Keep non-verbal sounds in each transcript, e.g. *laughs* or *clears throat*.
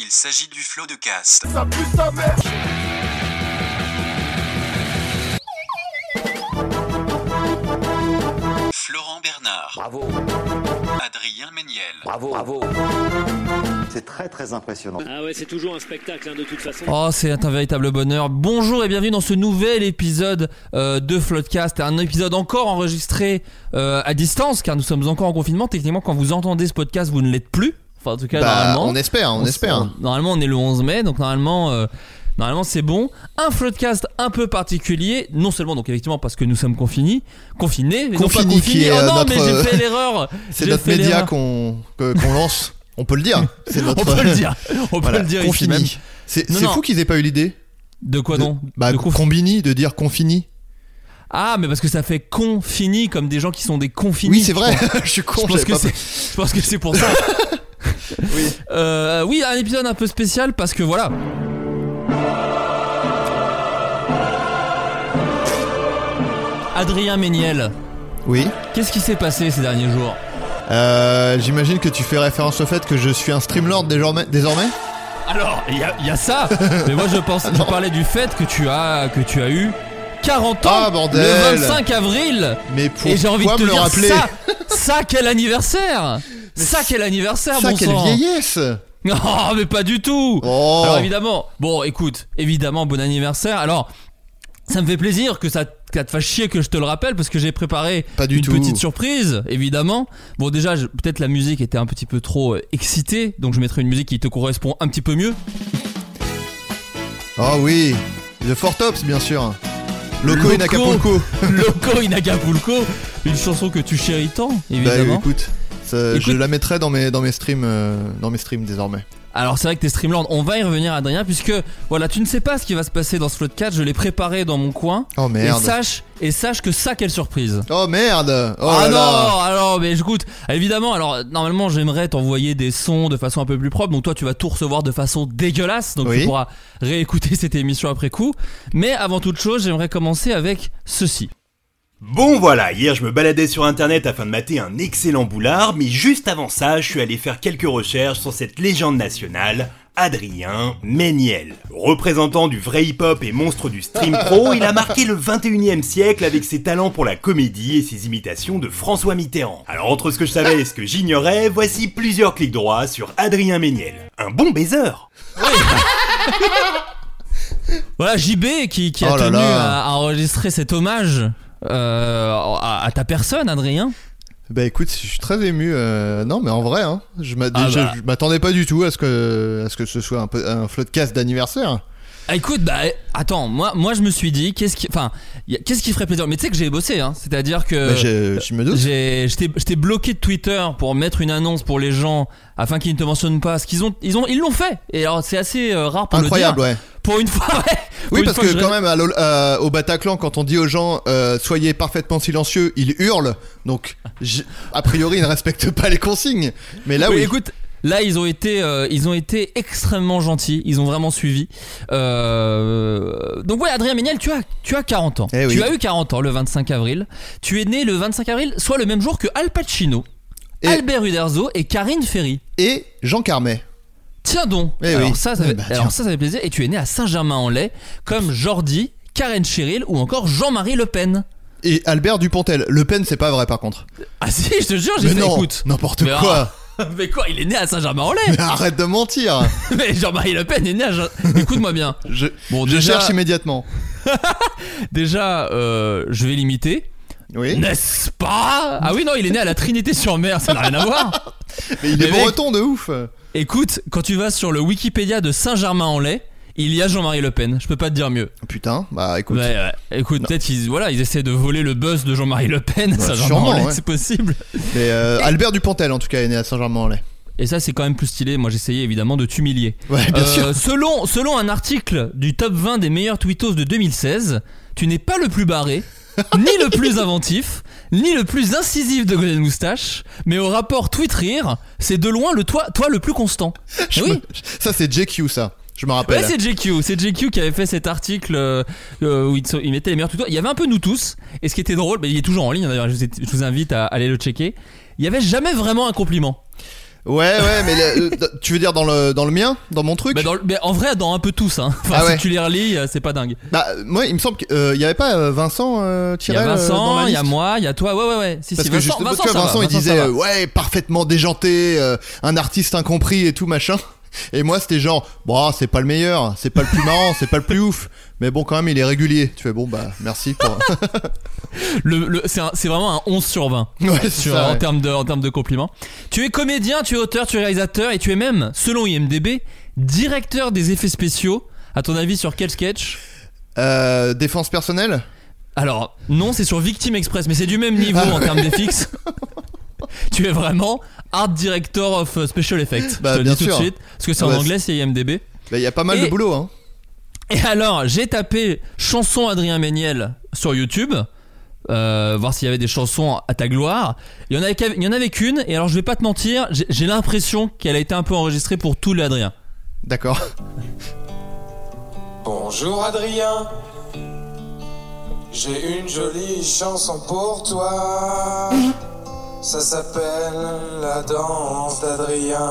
Il s'agit du flot de cast. Florent Bernard, Bravo, Adrien Méniel, bravo, bravo. C'est très très impressionnant. Ah ouais, c'est toujours un spectacle hein, de toute façon. Oh, c'est un véritable bonheur. Bonjour et bienvenue dans ce nouvel épisode euh, de Floodcast. Un épisode encore enregistré euh, à distance, car nous sommes encore en confinement. Techniquement, quand vous entendez ce podcast, vous ne l'êtes plus. Enfin, en tout cas, Bah, normalement. on espère, on espère. Normalement, on est le 11 mai, donc normalement. euh, Normalement c'est bon. Un floodcast un peu particulier, non seulement donc effectivement parce que nous sommes confinés, confinés, mais non pas confinés. qui est, oh euh, non, notre, mais euh, j'ai fait l'erreur. *laughs* C'est notre média qu'on qu'on lance. On peut le dire. *laughs* C'est notre. On peut le dire. *laughs* On Voilà, peut le dire Confini. C'est Non, non. fou qu'ils aient pas eu l'idée. De quoi de- donc Bah, De conf- combini, de dire confini. Ah, mais parce que ça fait confini comme des gens qui sont des confinés. Oui, c'est vrai. Je suis con. Je pense, j'avais que pas- c'est, je pense que c'est pour ça. Oui. oui, un épisode un peu spécial parce que voilà. Adrien Méniel, Oui. qu'est-ce qui s'est passé ces derniers jours? Euh, J'imagine que tu fais référence au fait que je suis un streamlord désormais. désormais? Alors, il y a, il y a ça, *laughs* mais moi je pense, je parlais du fait que tu as, que tu as eu 40 ans Ah, bordel. le 25 avril. Mais Et j'ai envie de te me le dire rappeler? ça, ça quel anniversaire? *laughs* Ça quel anniversaire, Ça, bon quelle sang vieillesse Non, *laughs* mais pas du tout Oh. Alors évidemment, bon écoute, évidemment bon anniversaire. Alors, ça me fait plaisir que ça, que ça te fasse chier que je te le rappelle parce que j'ai préparé Pas du une tout. petite surprise, évidemment. Bon déjà, peut-être la musique était un petit peu trop euh, excitée, donc je mettrai une musique qui te correspond un petit peu mieux. Oh oui. The Four Tops, bien sûr. Loco, in Loco. Acapulco. *laughs* Loco in Acapulco, une chanson que tu chéris tant, Bah évidemment. écoute, ça- je la mettrai dans mes dans mes streams euh, dans mes streams désormais. Alors c'est vrai que t'es Streamland, on va y revenir Adrien puisque voilà tu ne sais pas ce qui va se passer dans ce Floodcast, je l'ai préparé dans mon coin Oh et merde. sache et sache que ça quelle surprise. Oh merde. Oh ah là non, là. alors mais écoute, évidemment, alors normalement j'aimerais t'envoyer des sons de façon un peu plus propre, donc toi tu vas tout recevoir de façon dégueulasse, donc Oui. tu pourras réécouter *laughs* cette émission après coup. Mais avant toute chose, j'aimerais commencer avec ceci. Bon voilà, hier je me baladais sur internet afin de mater un excellent boulard, mais juste avant ça, je suis allé faire quelques recherches sur cette légende nationale, Adrien Méniel. Représentant du vrai hip-hop et monstre du stream pro, *laughs* il a marqué le 21 e siècle avec ses talents pour la comédie et ses imitations de François Mitterrand. Alors entre ce que je savais et ce que j'ignorais, voici plusieurs clics droits sur Adrien Méniel. Un bon baiser Voilà JB qui, qui a Oh là tenu là. à, à enregistrer cet hommage à, à ta personne Adrien. Bah écoute, je suis très ému. euh, non, mais en vrai, hein, je Ah bah. je m'attendais pas du tout à ce que à ce que ce soit un, peu, un floodcast d'anniversaire. Ah, écoute, bah attends, moi, moi je me suis dit, qu'est-ce qui, enfin, qu'est-ce qui ferait plaisir? Mais tu sais que j'ai bossé, hein. C'est-à-dire que Bah, je, je me doute. j'ai, je t'ai- je t'ai bloqué de Twitter pour mettre une annonce pour les gens afin qu'ils ne te mentionnent pas. Ce qu'ils ont, ils ont, ils l'ont fait. Et alors c'est assez euh, rare pour Incroyable, le dire. ouais. Pour une fois, *laughs* ouais. Oui, parce fois que quand même, à euh, au Bataclan, quand on dit aux gens euh, soyez parfaitement silencieux, ils hurlent. Donc, a priori, ils ne respectent pas les consignes. Mais là, Oui, oui. écoute, là ils ont été, euh, ils ont été extrêmement gentils. Ils ont vraiment suivi. Euh, donc ouais, Adrien Méniel, tu as, tu as 40 ans. Eh oui. Tu as eu 40 ans le 25 avril. Tu es né le 25 avril, soit le même jour que Al Pacino, Et- Albert Uderzo et Karine Ferry. Et Jean Carmet. Tiens donc. Eh alors oui. ça, ça Eh fait, bah, alors ça, ça fait plaisir. Et tu es né à Saint-Germain-en-Laye, comme Jordi, Karen Cheryl ou encore Jean-Marie Le Pen. Et Albert Dupontel. Le Pen, c'est pas vrai par contre. Ah si, je te jure, j'ai Mais fait non, écoute. n'importe quoi. *laughs* Mais quoi, il est né à Saint-Germain-en-Laye Mais arrête de mentir. *laughs* Mais Jean-Marie Le Pen est né à Jean- Écoute-moi bien. Je, Bon, je déjà- cherche immédiatement. *laughs* Déjà, euh, je vais l'imiter. Oui. N'est-ce pas? Ah oui, non, il est né à la Trinité-sur-Mer, ça n'a rien à voir. Mais il est Mais mec- breton de ouf. Écoute, quand tu vas sur le Wikipédia de Saint-Germain-en-Laye, il y a Jean-Marie Le Pen. Je peux pas te dire mieux. Putain, bah écoute. Ouais, ouais. Écoute, peut-être qu'ils voilà, ils essaient de voler le buzz de Jean-Marie Le Pen. Bah, Saint-Germain-en-Laye, ouais. c'est possible. Mais euh, Albert Dupontel en tout cas est né à Saint-Germain-en-Laye. Et ça, c'est quand même plus stylé. Moi, j'essayais évidemment de t'humilier. Ouais, bien Euh, sûr. Selon, selon un article du top 20 des meilleurs tweetos de 2016, tu n'es pas le plus barré, *laughs* ni le plus inventif, ni le plus incisif de Golden Moustache, mais au rapport Tweet Rire, c'est de loin le toi, toi le plus constant. Je oui. me- Ça c'est JQ ça. Je me rappelle. Ouais, c'est JQ, c'est JQ qui avait fait cet article euh, euh, où il, il mettait les meilleurs tutos. Il y avait un peu nous tous, et ce qui était drôle, mais il est toujours en ligne d'ailleurs, je vous, ai- je vous invite à aller le checker. Il y avait jamais vraiment un compliment. Ouais, ouais, mais le- le- tu veux dire dans le, dans le mien? Dans mon truc? Mais, dans le- mais en vrai, dans un peu tous. Hein. Enfin, Ah ouais. Si tu les relis, euh, c'est pas dingue. Bah, moi, il me semble qu'il y avait pas euh, Vincent euh, Il y a euh, Vincent, il y a moi, il y a toi. Ouais, ouais, ouais. Si, Parce si, que Vincent, juste, Vincent, tu vois, ça va, Vincent, il Vincent, disait euh, ouais parfaitement déjanté, euh, un artiste incompris et tout machin. Et moi c'était genre bon c'est pas le meilleur, c'est pas le plus marrant, c'est pas le plus ouf, mais bon quand même il est régulier. Tu fais bon bah merci pour. *laughs* Le- le- c'est vraiment un 11 sur 20 *laughs* ouais c'est sur- ça. en, ouais. termes de, en termes de compliments. Tu es comédien, tu es auteur, tu es réalisateur et tu es même, selon IMDB, directeur des effets spéciaux. À ton avis, sur quel sketch? Euh, défense personnelle? Alors, non, c'est sur Victim Express, mais c'est du même niveau Ah en termes d'FX. *laughs* tu es vraiment Art Director of euh, Special Effects. Bah, je te le bien dis tout sûr. de suite. Parce que c'est en bah, anglais, c'est IMDB. Bah, il y a pas mal Et- de boulot hein. Et alors, j'ai tapé chanson Adrien Méniel sur YouTube, euh, voir s'il y avait des chansons à ta gloire. Il y en avait, qu'à- il y en avait qu'une, et alors je vais pas te mentir, j'ai j'ai l'impression qu'elle a été un peu enregistrée pour tout l'Adrien. D'accord. Bonjour Adrien, j'ai une jolie chanson pour toi. Ça s'appelle la danse d'Adrien.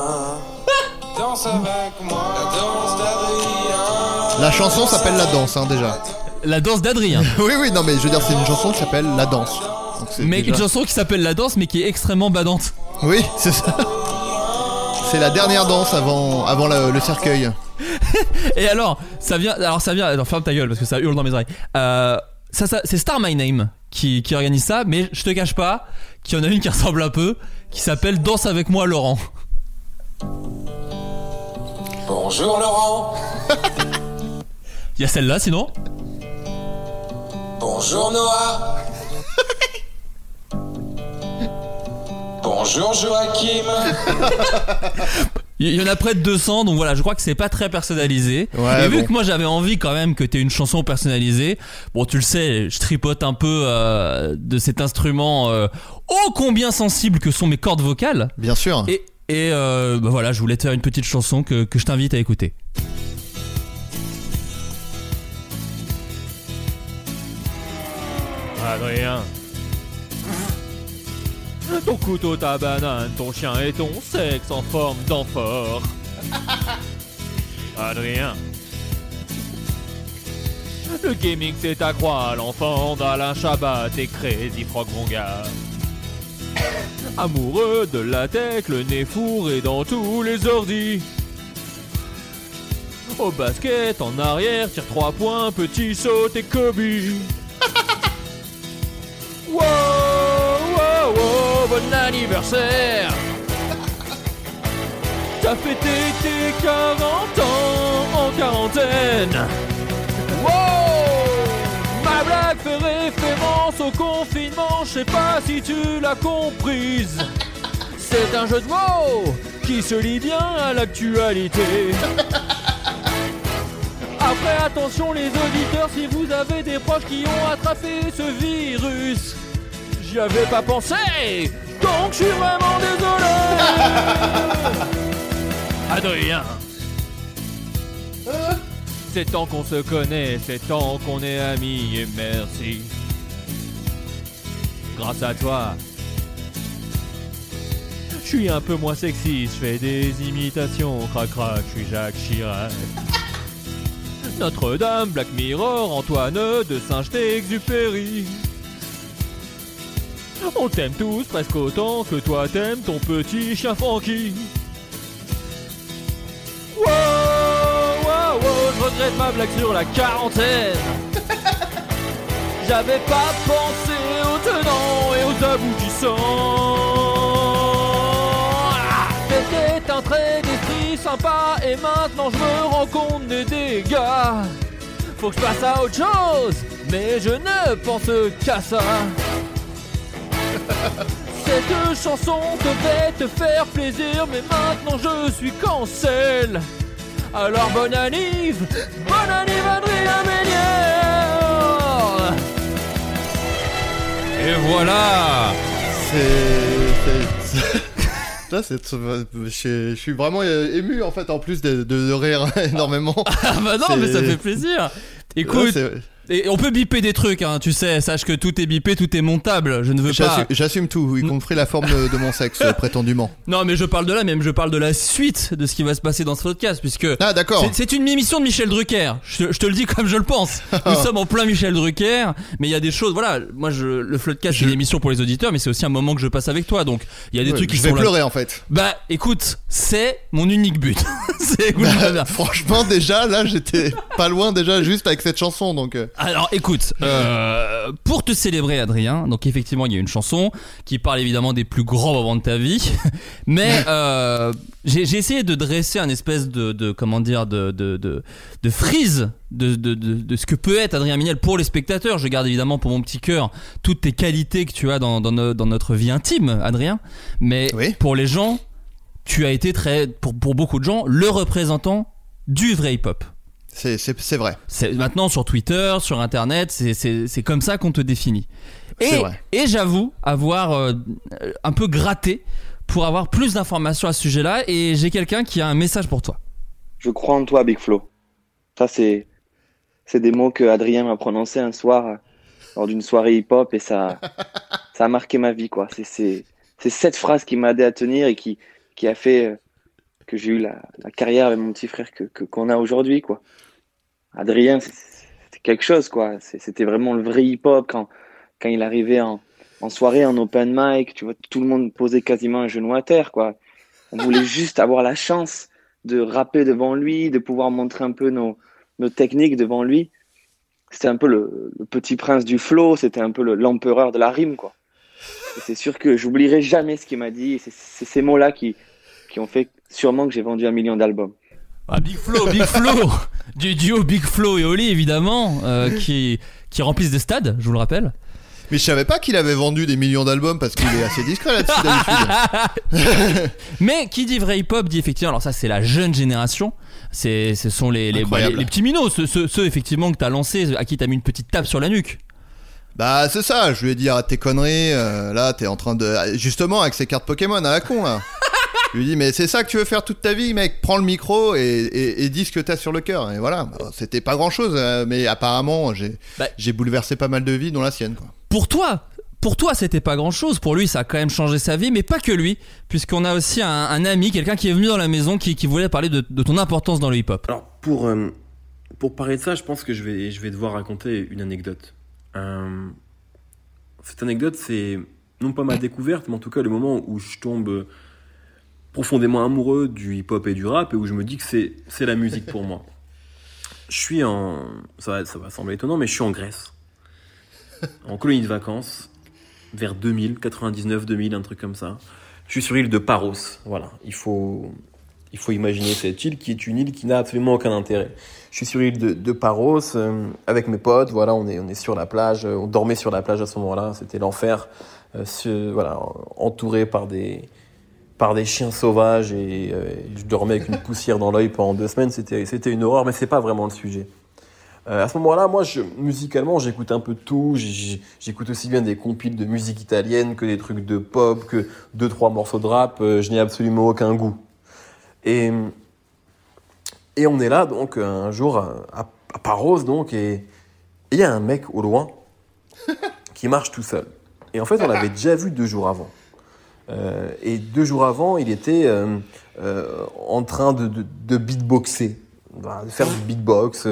Danse avec moi, la danse d'Adrien. La chanson s'appelle La Danse hein, déjà. La danse d'Adrien. *laughs* oui oui non mais je veux dire c'est une chanson qui s'appelle La Danse. Donc, c'est mais déjà- une chanson qui s'appelle La danse, mais qui est extrêmement badante. Oui *laughs* c'est ça. C'est la dernière danse avant avant le, le cercueil. *laughs* Et alors, ça vient. Alors, ça vient. Alors, ferme ta gueule parce que ça hurle dans mes oreilles. Euh, ça, ça, c'est Star My Name qui, qui organise ça, mais je te cache pas qu'il y en a une qui ressemble un peu, qui s'appelle Danse avec moi, Laurent. Bonjour Laurent, Il y a celle-là sinon bonjour Noah. *laughs* Bonjour Joachim. *laughs* Il y en a près de 200, donc voilà, je crois que c'est pas très personnalisé. Ouais, et vu bon. que moi j'avais envie quand même que t'aies une chanson personnalisée, bon tu le sais, je tripote un peu euh, de cet instrument euh, ô combien sensible que sont mes cordes vocales. Bien sûr. Et, et euh, bah voilà, je voulais te faire une petite chanson que, que je t'invite à écouter. Adrien. Ton couteau, ta banane, ton chien et ton sexe en forme d'amphore. Adrien. Le gaming c'est ta croix, l'enfant d'Alain Chabat et Crazy Frog Vonga. Amoureux de la tech, le nez fourré dans tous les ordis. Au basket, en arrière, tire 3 points, petit saut et Kobe. *laughs* Wow, wow, wow, bon anniversaire. T'as fêté tes 40 ans en quarantaine. Wow! Ma blague fait référence au confinement, je sais pas si tu l'as comprise. C'est un jeu de mots qui se lie bien à l'actualité. Après, attention les auditeurs, si vous avez des proches qui ont attrapé ce virus, j'y avais pas pensé, donc je suis vraiment désolé. *laughs* Adrien. C'est tant qu'on se connaît, c'est tant qu'on est amis, et merci. Grâce à toi, je suis un peu moins sexy, je fais des imitations, crac crac, je suis Jacques Chirac. Notre-Dame, Black Mirror, Antoine de Saint-Exupéry. On t'aime tous presque autant que toi t'aimes ton petit chien Frankie. Wow, wow, wow, je regrette ma blague sur la quarantaine. *laughs* J'avais pas pensé aux tenants et aux aboutissants. Ah, C'était un trait d'esprit sympa et maintenant je me rends compte des dégâts. Faut que je passe à autre chose, mais je ne pense qu'à ça. Cette chanson devait te faire plaisir, mais maintenant je suis cancel. Alors bonne anniv, bonne anniv Adrien Méniel Et voilà C'est. Là, c'est- je, *laughs* je suis vraiment ému en fait, en plus de, de- de rire *laughs* énormément. Ah bah non, mais ça fait plaisir. Écoute, et on peut biper des trucs, hein, tu sais, sache que tout est bipé, tout est montable. Je ne veux pas. J'assume tout, y compris la forme de, de mon sexe, euh, prétendument. *laughs* Non, mais je parle de là, même je parle de la suite de ce qui va se passer dans ce podcast, puisque Ah, d'accord. c'est- une émission de Michel Drucker. Je, te- je te le dis comme je le pense. *laughs* Nous sommes en plein Michel Drucker, mais il y a des choses. Voilà, moi, je, le Floodcast, c'est une émission pour les auditeurs, mais c'est aussi un moment que je passe avec toi. Donc, il y a des Ouais, trucs qui je vais sont là. pleurer en fait. Bah, écoute, c'est mon unique but. *laughs* c'est Bah, franchement, déjà là, j'étais pas loin déjà juste avec cette chanson, donc. Alors écoute, *laughs* euh, pour te célébrer Adrien, donc effectivement il y a une chanson qui parle évidemment des plus grands moments de ta vie, *laughs* mais *laughs* euh, j'ai j'ai essayé de dresser un espèce de, de comment dire de, de, de, de frise de, de, de, de ce que peut être Adrien Minel pour les spectateurs. Je garde évidemment pour mon petit cœur toutes tes qualités que tu as dans, dans, no- dans notre vie intime, Adrien, mais pour les gens, tu as été très, pour, pour beaucoup de gens, le représentant du vrai hip-hop. C'est, vrai. C'est maintenant sur Twitter, sur Internet, c'est- c'est c'est comme ça qu'on te définit. Et, C'est vrai. et j'avoue avoir euh, un peu gratté pour avoir plus d'informations à ce sujet-là. Et j'ai quelqu'un qui a un message pour toi. Je crois en toi, Big Flo. Ça, c'est, c'est des mots que Adrien m'a prononcés un soir euh, lors d'une soirée hip-hop et ça, *laughs* ça a marqué ma vie, quoi. C'est, c'est, c'est cette phrase qui m'a aidé à tenir et qui, qui a fait euh, que j'ai eu la, la carrière avec mon petit frère que, que- qu'on a aujourd'hui, quoi. Adrien, c'était quelque chose, quoi. C'était vraiment le vrai hip-hop quand, quand il arrivait en, en soirée, en open mic, tu vois, tout le monde posait quasiment un genou à terre, quoi. On voulait *laughs* juste avoir la chance de rapper devant lui, de pouvoir montrer un peu nos, nos techniques devant lui. C'était un peu le, le petit prince du flow, c'était un peu le- l'empereur de la rime, quoi. C'est sûr que j'oublierai jamais ce qu'il m'a dit. c'est ces mots-là qui, qui ont fait sûrement que j'ai vendu un million d'albums. Ah, Big Flo, Big Flo *laughs* Du duo Big Flo et Oli, évidemment, euh, qui, qui remplissent des stades, je vous le rappelle. Mais je savais pas qu'il avait vendu des millions d'albums parce qu'il est assez discret là-dessus d'habitude. *laughs* Mais qui dit vrai hip-hop dit effectivement, alors ça c'est la jeune génération, c'est, ce sont les, les, bah, Incroyable. les- les petits minots, ceux, ceux- ceux, effectivement que t'as lancés, à qui t'as mis une petite tape sur la nuque. Bah c'est ça, je lui ai dit arrête tes conneries, euh, là t'es en train de... Justement avec ces cartes Pokémon à la con là. Je lui dit mais c'est ça que tu veux faire toute ta vie mec, prends le micro et, et, et dis ce que t'as sur le cœur. Et voilà, Bon, c'était pas grand chose mais apparemment j'ai Bah. j'ai bouleversé pas mal de vies dont la sienne quoi. Pour toi, pour toi c'était pas grand chose, pour lui ça a quand même changé sa vie, mais pas que lui, puisqu'on a aussi un, un ami, quelqu'un qui est venu dans la maison qui, qui voulait parler de, de ton importance dans le hip-hop. Alors, pour, euh, pour parler de ça, je pense que je vais, je vais devoir raconter une anecdote. Euh, cette anecdote, c'est non pas ma découverte, mais en tout cas le moment où je tombe profondément amoureux du hip-hop et du rap et où je me dis que c'est, c'est la musique pour moi. *laughs* Je suis en. Ça va, ça va sembler étonnant, mais je suis en Grèce. En colonie de vacances, vers 2000, 99, 2000, un truc comme ça. Je suis sur l'île de Paros. Voilà, il faut, il faut imaginer cette île qui est une île qui n'a absolument aucun intérêt. Je suis sur l'île de, de Paros euh, avec mes potes. Voilà, on est, on est sur la plage. euh, On dormait sur la plage à ce moment-là. C'était l'enfer. Euh, voilà, entouré par des, par des chiens sauvages et euh, je dormais avec une poussière dans l'œil pendant deux semaines. C'était, c'était une horreur, mais c'est pas vraiment le sujet. Euh, à ce moment-là, moi, je, musicalement, j'écoute un peu de tout. J'écoute aussi bien des compiles de musique italienne que des trucs de pop, que deux, trois morceaux de rap. Euh, je n'ai absolument aucun goût. Et, et on est là, donc, un jour, à, à- à Paros, donc, et et il y a un mec au loin *laughs* qui marche tout seul. Et en fait, on l'avait déjà vu deux jours avant. Euh, et deux jours avant, il était euh, euh, en train de, beatboxer, Voilà, de faire du beatbox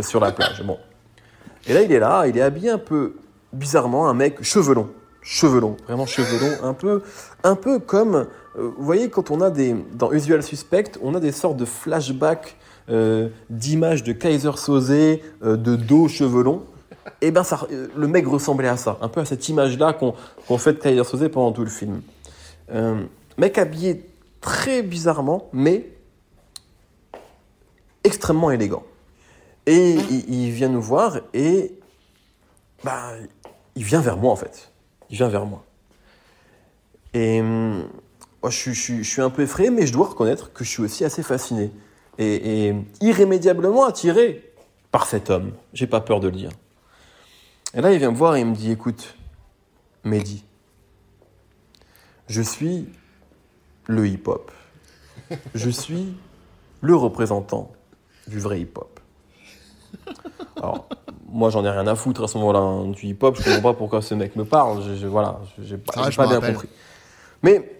sur la plage. Et là, il est là, il est habillé un peu bizarrement, un mec cheveux longs, vraiment cheveux longs, un peu, un peu comme, vous voyez, quand on a des, dans Usual Suspect, on a des sortes de flashbacks d'images de Kaiser Soze, de dos cheveux longs. Et ben ça, le mec ressemblait à ça, un peu à cette image-là qu'on qu'on fait de Kaiser Soze pendant tout le film. Euh, mec habillé très bizarrement, mais extrêmement élégant. Et il, vient nous voir et bah, il vient vers moi en fait. Il vient vers moi. Et moi, je, suis- je suis- un peu effrayé, mais je dois reconnaître que je suis aussi assez fasciné et, et irrémédiablement attiré par cet homme. J'ai pas peur de le dire. Et là, il vient me voir et il me dit Écoute, Mehdi, je suis le hip-hop. Je suis le représentant du vrai hip-hop. Alors, moi, j'en ai rien à foutre à ce moment-là hein, du hip-hop. Je comprends pas pourquoi ce mec me parle. Je, je- voilà, j'ai pas, Ah, pas bien compris. Mais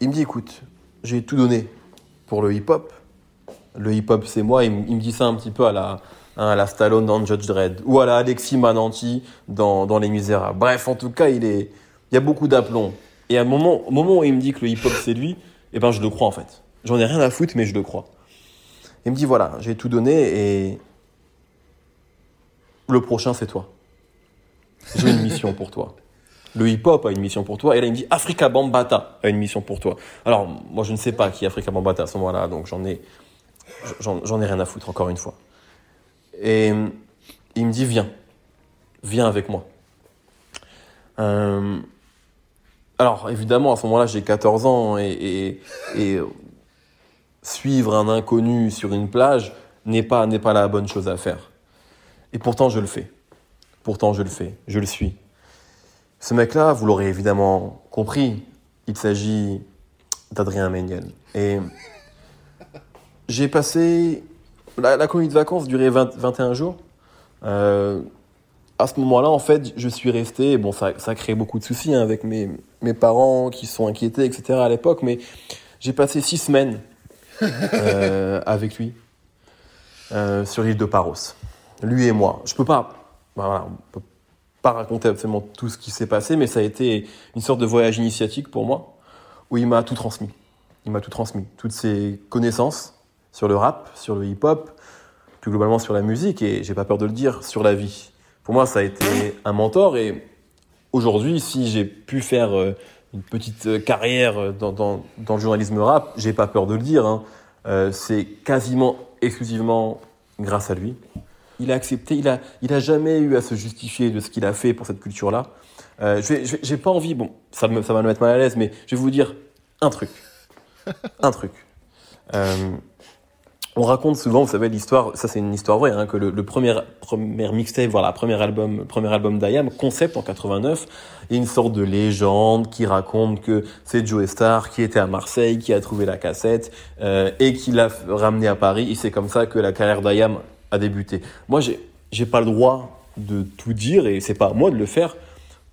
il me dit, écoute, j'ai tout donné pour le hip-hop. Le hip-hop, c'est moi. Il, me- il me dit ça un petit peu à la, hein, à la Stallone dans Judge Dredd ou à la Alexis Mananti dans, dans Les Misérables. Bref, en tout cas, il est, il y a beaucoup d'aplomb. Et à un moment, au moment où il me dit que le hip-hop c'est lui, eh ben je le crois en fait. J'en ai rien à foutre, mais je le crois. Il me dit voilà, j'ai tout donné et le prochain c'est toi. J'ai une mission pour toi. Le hip-hop a une mission pour toi. Et là, il me dit Africa Bambata a une mission pour toi. Alors, moi, je ne sais pas qui est Africa Bambata à ce moment-là, donc j'en ai, j'en, ai rien à foutre, encore une fois. Et il me dit Viens, viens avec moi. Euh, alors, évidemment, à ce moment-là, j'ai 14 ans et, suivre un inconnu sur une plage n'est pas, pas la bonne chose à faire. Et pourtant, je le fais. Pourtant, je le fais. Je le suis. Ce mec-là, vous l'aurez évidemment compris, il s'agit d'Adrien Méniel. Et j'ai passé. La, la de vacances durait 20 21 jours. Euh, à ce moment-là, en fait, je suis resté. Bon, ça, ça a créé beaucoup de soucis hein, avec mes, mes parents qui sont inquiétés, etc. à l'époque, mais j'ai passé six semaines *laughs* euh, avec lui euh, sur l'île de Paros. Lui et moi. Je peux pas. bah Voilà, on peut pas raconter absolument tout ce qui s'est passé, mais ça a été une sorte de voyage initiatique pour moi, où il m'a tout transmis. Il m'a tout transmis. Toutes ses connaissances sur le rap, sur le hip-hop, plus globalement sur la musique, et j'ai pas peur de le dire, sur la vie. Pour moi, ça a été un mentor, et aujourd'hui, si j'ai pu faire euh, une petite euh, carrière euh, dans, le journalisme rap, j'ai pas peur de le dire, hein. C'est quasiment exclusivement grâce à lui. Il a accepté, il a, il a jamais eu à se justifier de ce qu'il a fait pour cette culture-là. Euh, j'ai pas envie, bon, ça, va me mettre mal à l'aise, mais je vais vous dire un truc. un truc. On raconte souvent, vous savez, l'histoire, ça c'est une histoire vraie, hein, que le, le premier, premier mixtape, voilà, premier album, le premier album d'Ayam, concept en 89, il y a une sorte de légende qui raconte que c'est Joe Star qui était à Marseille, qui a trouvé la cassette euh, et qui l'a ramené à Paris. Et c'est comme ça que la carrière d'Ayam a débuté. Moi, j'ai j'ai pas le droit de tout dire et c'est pas à moi de le faire.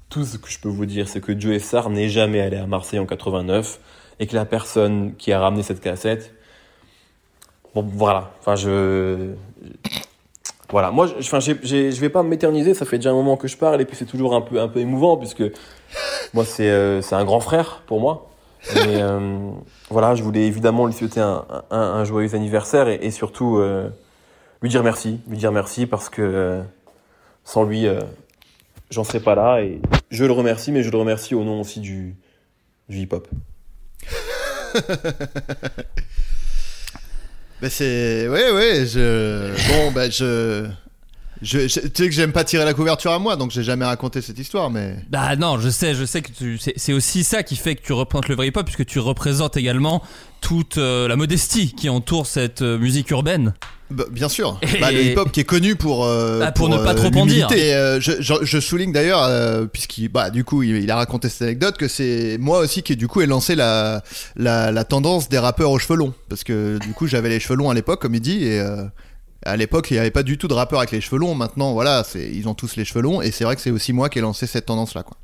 Tout ce que je peux vous dire, c'est que Joe Star n'est jamais allé à Marseille en 89 et que la personne qui a ramené cette cassette Bon, voilà. Enfin, je. Voilà. Moi, je, enfin, vais pas m'éterniser. Ça fait déjà un moment que je parle et puis c'est toujours un peu, un peu émouvant puisque moi, c'est euh, un grand frère pour moi. Et euh, voilà, je voulais évidemment lui souhaiter un, un, joyeux anniversaire et, surtout euh, lui dire merci. Lui dire merci parce que sans lui, j'en serais pas là. Et je le remercie, mais je le remercie au nom aussi du, du hip-hop. *laughs* Bah c'est ouais ouais je bon bah je je, tu sais que j'aime pas tirer la couverture à moi donc j'ai jamais raconté cette histoire mais Bah non, je sais, je sais que c'est aussi ça qui fait que tu représentes le vrai hip-hop, puisque tu représentes également toute euh, la modestie qui entoure cette euh, musique urbaine. Bah, bien sûr. Et- *laughs* Bah, le hip-hop qui est connu pour euh, Bah, pour ne pas trop en dire. Et, euh, je, je- je souligne d'ailleurs, euh, puisqu'il, bah, du coup, il, il a raconté cette anecdote que c'est moi aussi qui du coup ai lancé la, la, la tendance des rappeurs aux cheveux longs, parce que du coup j'avais les cheveux longs à l'époque, comme il dit, et euh, à l'époque il n'y avait pas du tout de rappeurs avec les cheveux longs. Maintenant, voilà, c'est ils ont tous les cheveux longs, et c'est vrai que c'est aussi moi qui ai lancé cette tendance là, quoi.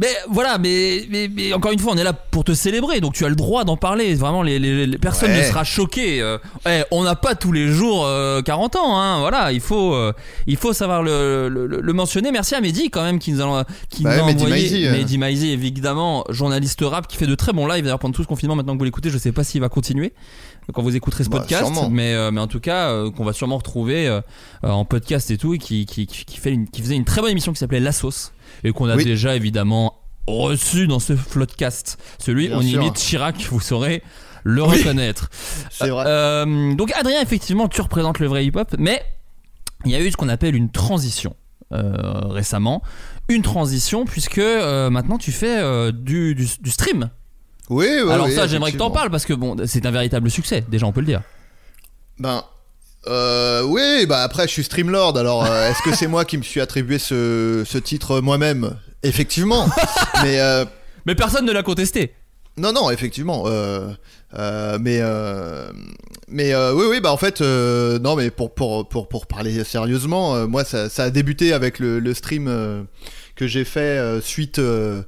Mais voilà, mais, mais, mais encore une fois, on est là pour te célébrer, donc tu as le droit d'en parler. Vraiment, les, les- les personnes Ouais. ne sera choquées. Euh, eh, on n'a pas tous les jours euh, 40 ans, hein. Voilà, il faut, euh, il faut savoir le, le, le- le mentionner. Merci à Mehdi quand même qui nous a, qui Bah nous a ouais, Mehdi envoyé. Euh. Mehdi Maizi, évidemment, journaliste rap qui fait de très bons lives. D'ailleurs, pendant tout ce confinement, maintenant que vous l'écoutez, je sais pas s'il va continuer quand vous écouterez ce Bah, podcast, mais, euh, mais en tout cas, euh, qu'on va sûrement retrouver euh, euh, en podcast et tout, et qui, qui, qui, fait une- qui faisait une très bonne émission qui s'appelait La Sauce, et qu'on a Oui. déjà évidemment reçu dans ce floodcast. Celui, on sûr. imite Chirac, vous saurez le Oui. reconnaître. *laughs* C'est vrai. Euh, donc Adrien, effectivement, tu représentes le vrai hip-hop, mais il y a eu ce qu'on appelle une transition euh, récemment. Une transition puisque euh, maintenant tu fais du, du, du stream. Oui, oui, Alors oui, ça, j'aimerais que t'en parles parce que bon, c'est un véritable succès. Déjà, on peut le dire. Ben. Euh, oui, bah après je suis Streamlord, alors euh, est-ce que c'est moi qui me suis attribué ce, ce titre moi-même? Effectivement. *laughs* mais euh, Mais personne ne l'a contesté. non, non, effectivement. euh, euh, mais euh, mais euh, oui, oui, bah en fait, euh, non, mais pour pour pour pour parler sérieusement, euh, moi ça, ça a débuté avec le, le stream euh, que j'ai fait euh, suite euh,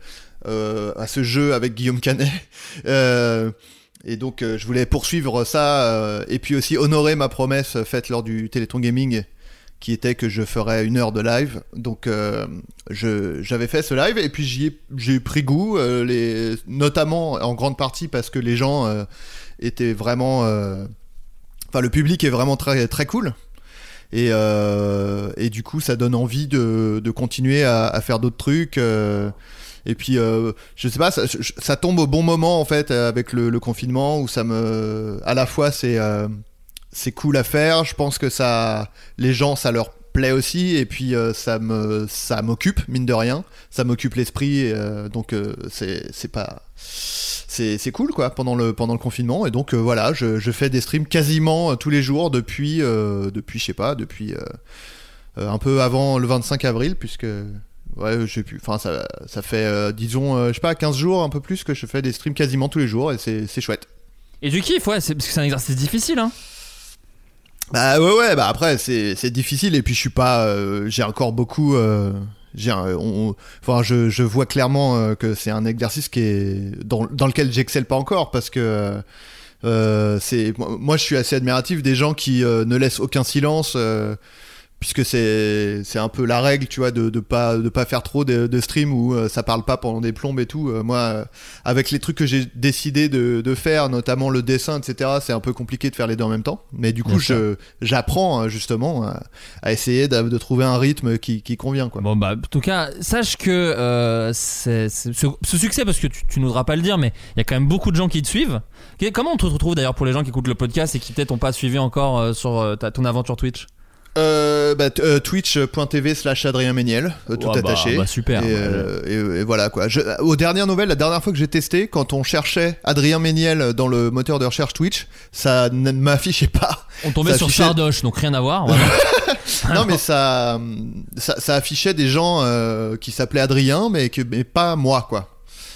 euh, à ce jeu avec Guillaume Canet. Euh, et donc euh, je voulais poursuivre ça euh, et puis aussi honorer ma promesse faite lors du Téléthon Gaming qui était que je ferais une heure de live. Donc euh, j'avais fait ce live et puis j'ai pris goût, notamment en grande partie parce que les gens étaient vraiment, enfin le public est vraiment très très cool. Et, du coup, ça donne envie de, continuer à faire d'autres trucs. Euh, et puis, euh, je sais pas, ça, tombe au bon moment en fait avec le, confinement où ça me, à la fois c'est euh, c'est cool à faire. Je pense que ça, les gens, ça leur plaît aussi. Et puis euh, ça me, ça m'occupe mine de rien. Ça m'occupe l'esprit. euh, donc euh, c'est, c'est pas, c'est, cool quoi pendant le pendant le confinement. Et donc euh, voilà, je, je fais des streams quasiment euh, tous les jours depuis, euh, depuis je sais pas, depuis euh, euh, un peu avant le 25 avril puisque. Ouais, j'ai pu. Enfin, ça, ça fait, euh, disons, euh, je sais pas, 15 jours, un peu plus que je fais des streams quasiment tous les jours et c'est c'est chouette. Et du kiff, ouais, c'est parce que c'est un exercice difficile, hein. Bah ouais ouais bah après c'est c'est difficile et puis je suis pas euh, j'ai encore beaucoup euh, j'ai un- on- enfin je, je vois clairement euh, que c'est un exercice qui est dans, dans lequel j'excelle pas encore parce que euh, c'est moi moi, je suis assez admiratif des gens qui euh, ne laissent aucun silence euh, puisque c'est c'est un peu la règle tu vois de de pas de pas faire trop de, de stream où euh, ça parle pas pendant des plombes et tout. Euh, moi euh, avec les trucs que j'ai décidé de, de faire notamment le dessin etc c'est un peu compliqué de faire les deux en même temps. Mais du coup je j'apprends euh, justement à, à essayer de, de trouver un rythme qui, qui convient quoi. Bon bah en tout cas, sache que euh, c'est- c'est- ce, ce succès, parce que tu, tu n'oseras pas le dire, mais il y a quand même beaucoup de gens qui te suivent. Comment on te retrouve d'ailleurs pour les gens qui écoutent le podcast et qui peut-être n'ont pas suivi encore euh, sur euh, ta- ton aventure Twitch? Euh, bah, euh, twitch.tv slash Adrien Méniel, euh, tout bah, attaché. bah, super. Et, et- et voilà quoi. Je, aux dernières nouvelles, la dernière fois que j'ai testé, quand on cherchait Adrien Méniel dans le moteur de recherche Twitch, ça ne *laughs* m'affichait pas. On tombait Ça sur affichait- Chardoche, donc rien à voir. voilà. *laughs* non mais ça, ça, ça affichait des gens qui s'appelaient Adrien, mais, que, mais pas moi quoi.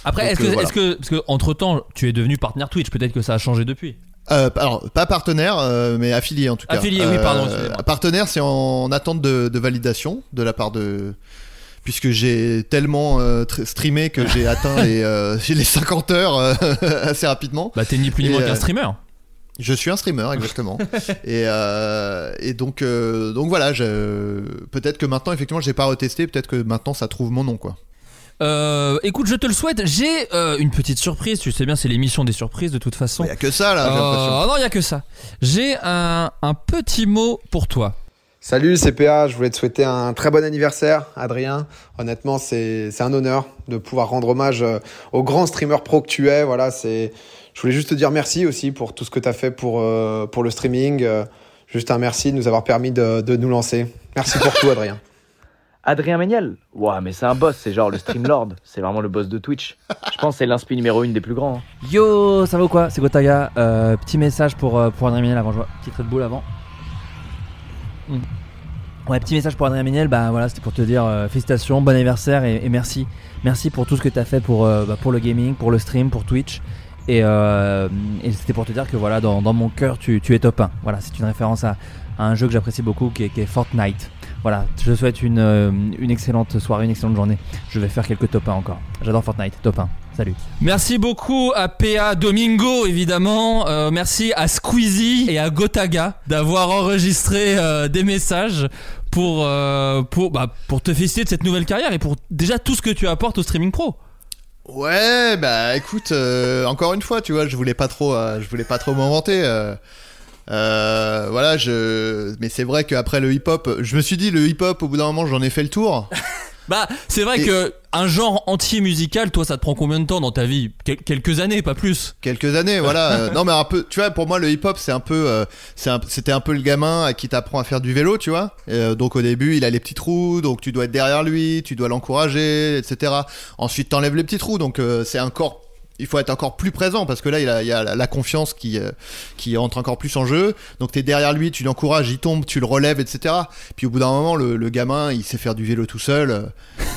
Après, est-ce que, voilà. est-ce que, parce que entre temps, tu es devenu partenaire Twitch, peut-être que ça a changé depuis. Euh, alors, pas partenaire, euh, mais affilié en tout cas. Affilié, oui, pardon, Euh, partenaire, c'est en attente de, de validation de la part de. Puisque j'ai tellement euh, tr- streamé que j'ai *laughs* atteint les, *laughs* les 50 heures *laughs* assez rapidement. Bah, t'es ni plus ni moins qu'un streamer. Je suis un streamer, exactement. et, euh, et donc, euh, donc voilà, je- peut-être que maintenant, effectivement, j'ai pas retesté, peut-être que maintenant ça trouve mon nom, quoi. Euh, écoute, je te le souhaite. J'ai euh, une petite surprise. Tu sais bien, c'est l'émission des surprises de toute façon. Il y a que ça, là, j'ai l'impression. Euh, non, il y a que ça. J'ai un, un petit mot pour toi. Salut, c'est PA. Je voulais te souhaiter un très bon anniversaire, Adrien. Honnêtement, c'est c'est un honneur de pouvoir rendre hommage euh, au grand streamer pro que tu es. Voilà, c'est. Je voulais juste te dire merci aussi pour tout ce que tu as fait pour euh, pour le streaming. Juste un merci de nous avoir permis de, de nous lancer. Merci pour tout, Adrien. *laughs* Adrien Méniel Ouah, mais c'est un boss, c'est genre le Streamlord. *laughs* c'est vraiment le boss de Twitch. Je pense que c'est l'inspi numéro une des plus grands. hein. Yo, ça va ou quoi? C'est Gotaga. Euh, petit message pour, euh, pour Adrien Méniel avant, je vois. Petit Red Bull avant. Hmm. Ouais, petit message pour Adrien Méniel. Bah voilà, c'était pour te dire euh, félicitations, bon anniversaire et, et merci. Merci pour tout ce que tu as fait pour, euh, bah, pour le gaming, pour le stream, pour Twitch. Et, et c'était pour te dire que voilà, dans, dans mon cœur, tu, tu es top 1. Voilà, c'est une référence à, à un jeu que j'apprécie beaucoup qui est, qui est Fortnite. Voilà, je te souhaite une, euh, une excellente soirée, une excellente journée. Je vais faire quelques top 1 encore. J'adore Fortnite, top 1. Salut. Merci beaucoup à PA Domingo, évidemment. Euh, merci à Squeezie et à Gotaga d'avoir enregistré euh, des messages pour, euh, pour, bah, pour te féliciter de cette nouvelle carrière et pour déjà tout ce que tu apportes au streaming pro. Ouais, bah écoute, euh, encore une fois, tu vois, je voulais pas trop, euh, je voulais pas trop m'inventer. Euh, voilà, je. Mais c'est vrai qu'après le hip-hop, je me suis dit le hip-hop, au bout d'un moment, j'en ai fait le tour. *laughs* Bah, c'est vrai que un genre entier musical, toi, ça te prend combien de temps dans ta vie Quel- Quelques années, pas plus. Quelques années, voilà. *laughs* Euh, non, mais un peu, tu vois, pour moi, le hip-hop, c'est un peu, euh, un- c'était un peu le gamin à qui t'apprend à faire du vélo, tu vois. Euh, donc au début, il a les petits trous, donc tu dois être derrière lui, tu dois l'encourager, etc. Ensuite, t'enlèves les petits trous, donc euh, c'est encore il faut être encore plus présent parce que là il, y a la- confiance qui, euh, qui entre encore plus en jeu. Donc t'es derrière lui tu l'encourages il tombe tu le relèves etc puis au bout d'un moment le, le gamin il sait faire du vélo tout seul euh,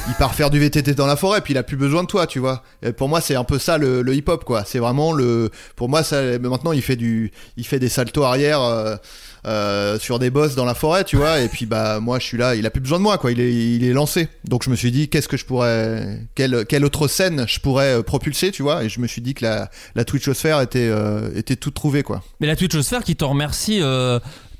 il part faire du VTT dans la forêt puis il a plus besoin de toi tu vois. Pour moi c'est un peu ça le, le hip hop quoi. C'est vraiment le pour moi ça maintenant il fait du il fait des saltos arrière euh, euh, sur des bosses dans la forêt, tu vois, et puis bah moi je suis là, il a plus besoin de moi, quoi, il est, lancé. Donc je me suis dit, qu'est-ce que je pourrais, quelle, autre scène je pourrais euh, propulser, tu vois, et je me suis dit que la, la Twitchosphère était, euh, était toute trouvée, quoi. Mais la Twitchosphère qui te remercie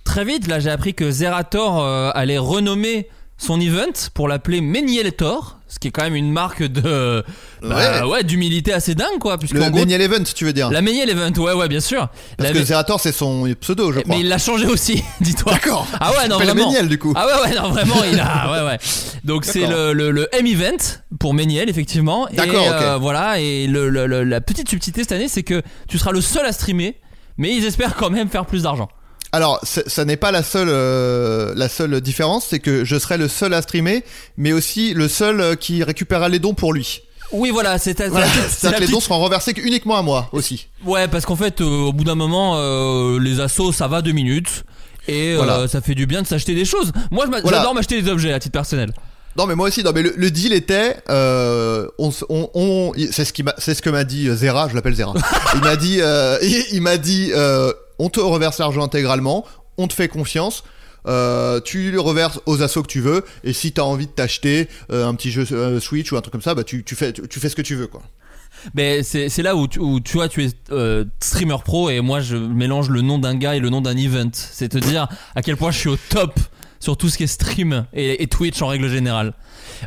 très vite. Là, j'ai appris que Zerator allait renommer son event pour l'appeler Ménieltor, ce qui est quand même une marque de bah, Ouais. ouais, d'humilité assez dingue quoi. Puisque Le Méniel Event, tu veux dire La Méniel Event, ouais, ouais, bien sûr. Parce La que Zerator c'est son pseudo, je crois. mais il l'a changé aussi, *laughs* dis-toi. D'accord. Ah ouais, non, vraiment. Méniel, du coup. Ah ouais, ouais, non, vraiment, il a. *laughs* Ouais, ouais. Donc c'est le, le, le M-Event pour Méniel, effectivement. D'accord, Et euh, voilà, et le- la petite subtilité cette année, c'est que tu seras le seul à streamer, mais ils espèrent quand même faire plus d'argent. Alors, ça n'est pas la seule, euh, la seule différence, c'est que je serai le seul à streamer, mais aussi le seul euh, qui récupérera les dons pour lui. Oui, voilà, c'est Voilà, la *laughs* petite- la que les dons seront reversés uniquement à moi aussi. Ouais, parce qu'en fait, euh, au bout d'un moment, euh, les assos, ça va deux minutes. Et Voilà. ça fait du bien de s'acheter des choses. Moi, Voilà. j'adore m'acheter des objets à titre personnel. Non mais moi aussi, non mais le, le deal était, euh, on, s- on, on- c'est ce qui m'a, c'est ce que m'a dit Zera, je l'appelle Zera. *laughs* il m'a dit, euh, il, il m'a dit, euh, on te reverse l'argent intégralement, on te fait confiance. euh, tu le reverses aux assos que tu veux et si t'as envie de t'acheter euh, un petit jeu euh, Switch ou un truc comme ça bah tu, tu fais tu, tu ce que tu veux quoi Mais c'est là où tu, tu vois, tu es streamer pro et moi je mélange le nom d'un gars et le nom d'un event. C'est te dire à quel point je suis au top sur tout ce qui est stream et, et Twitch en règle générale.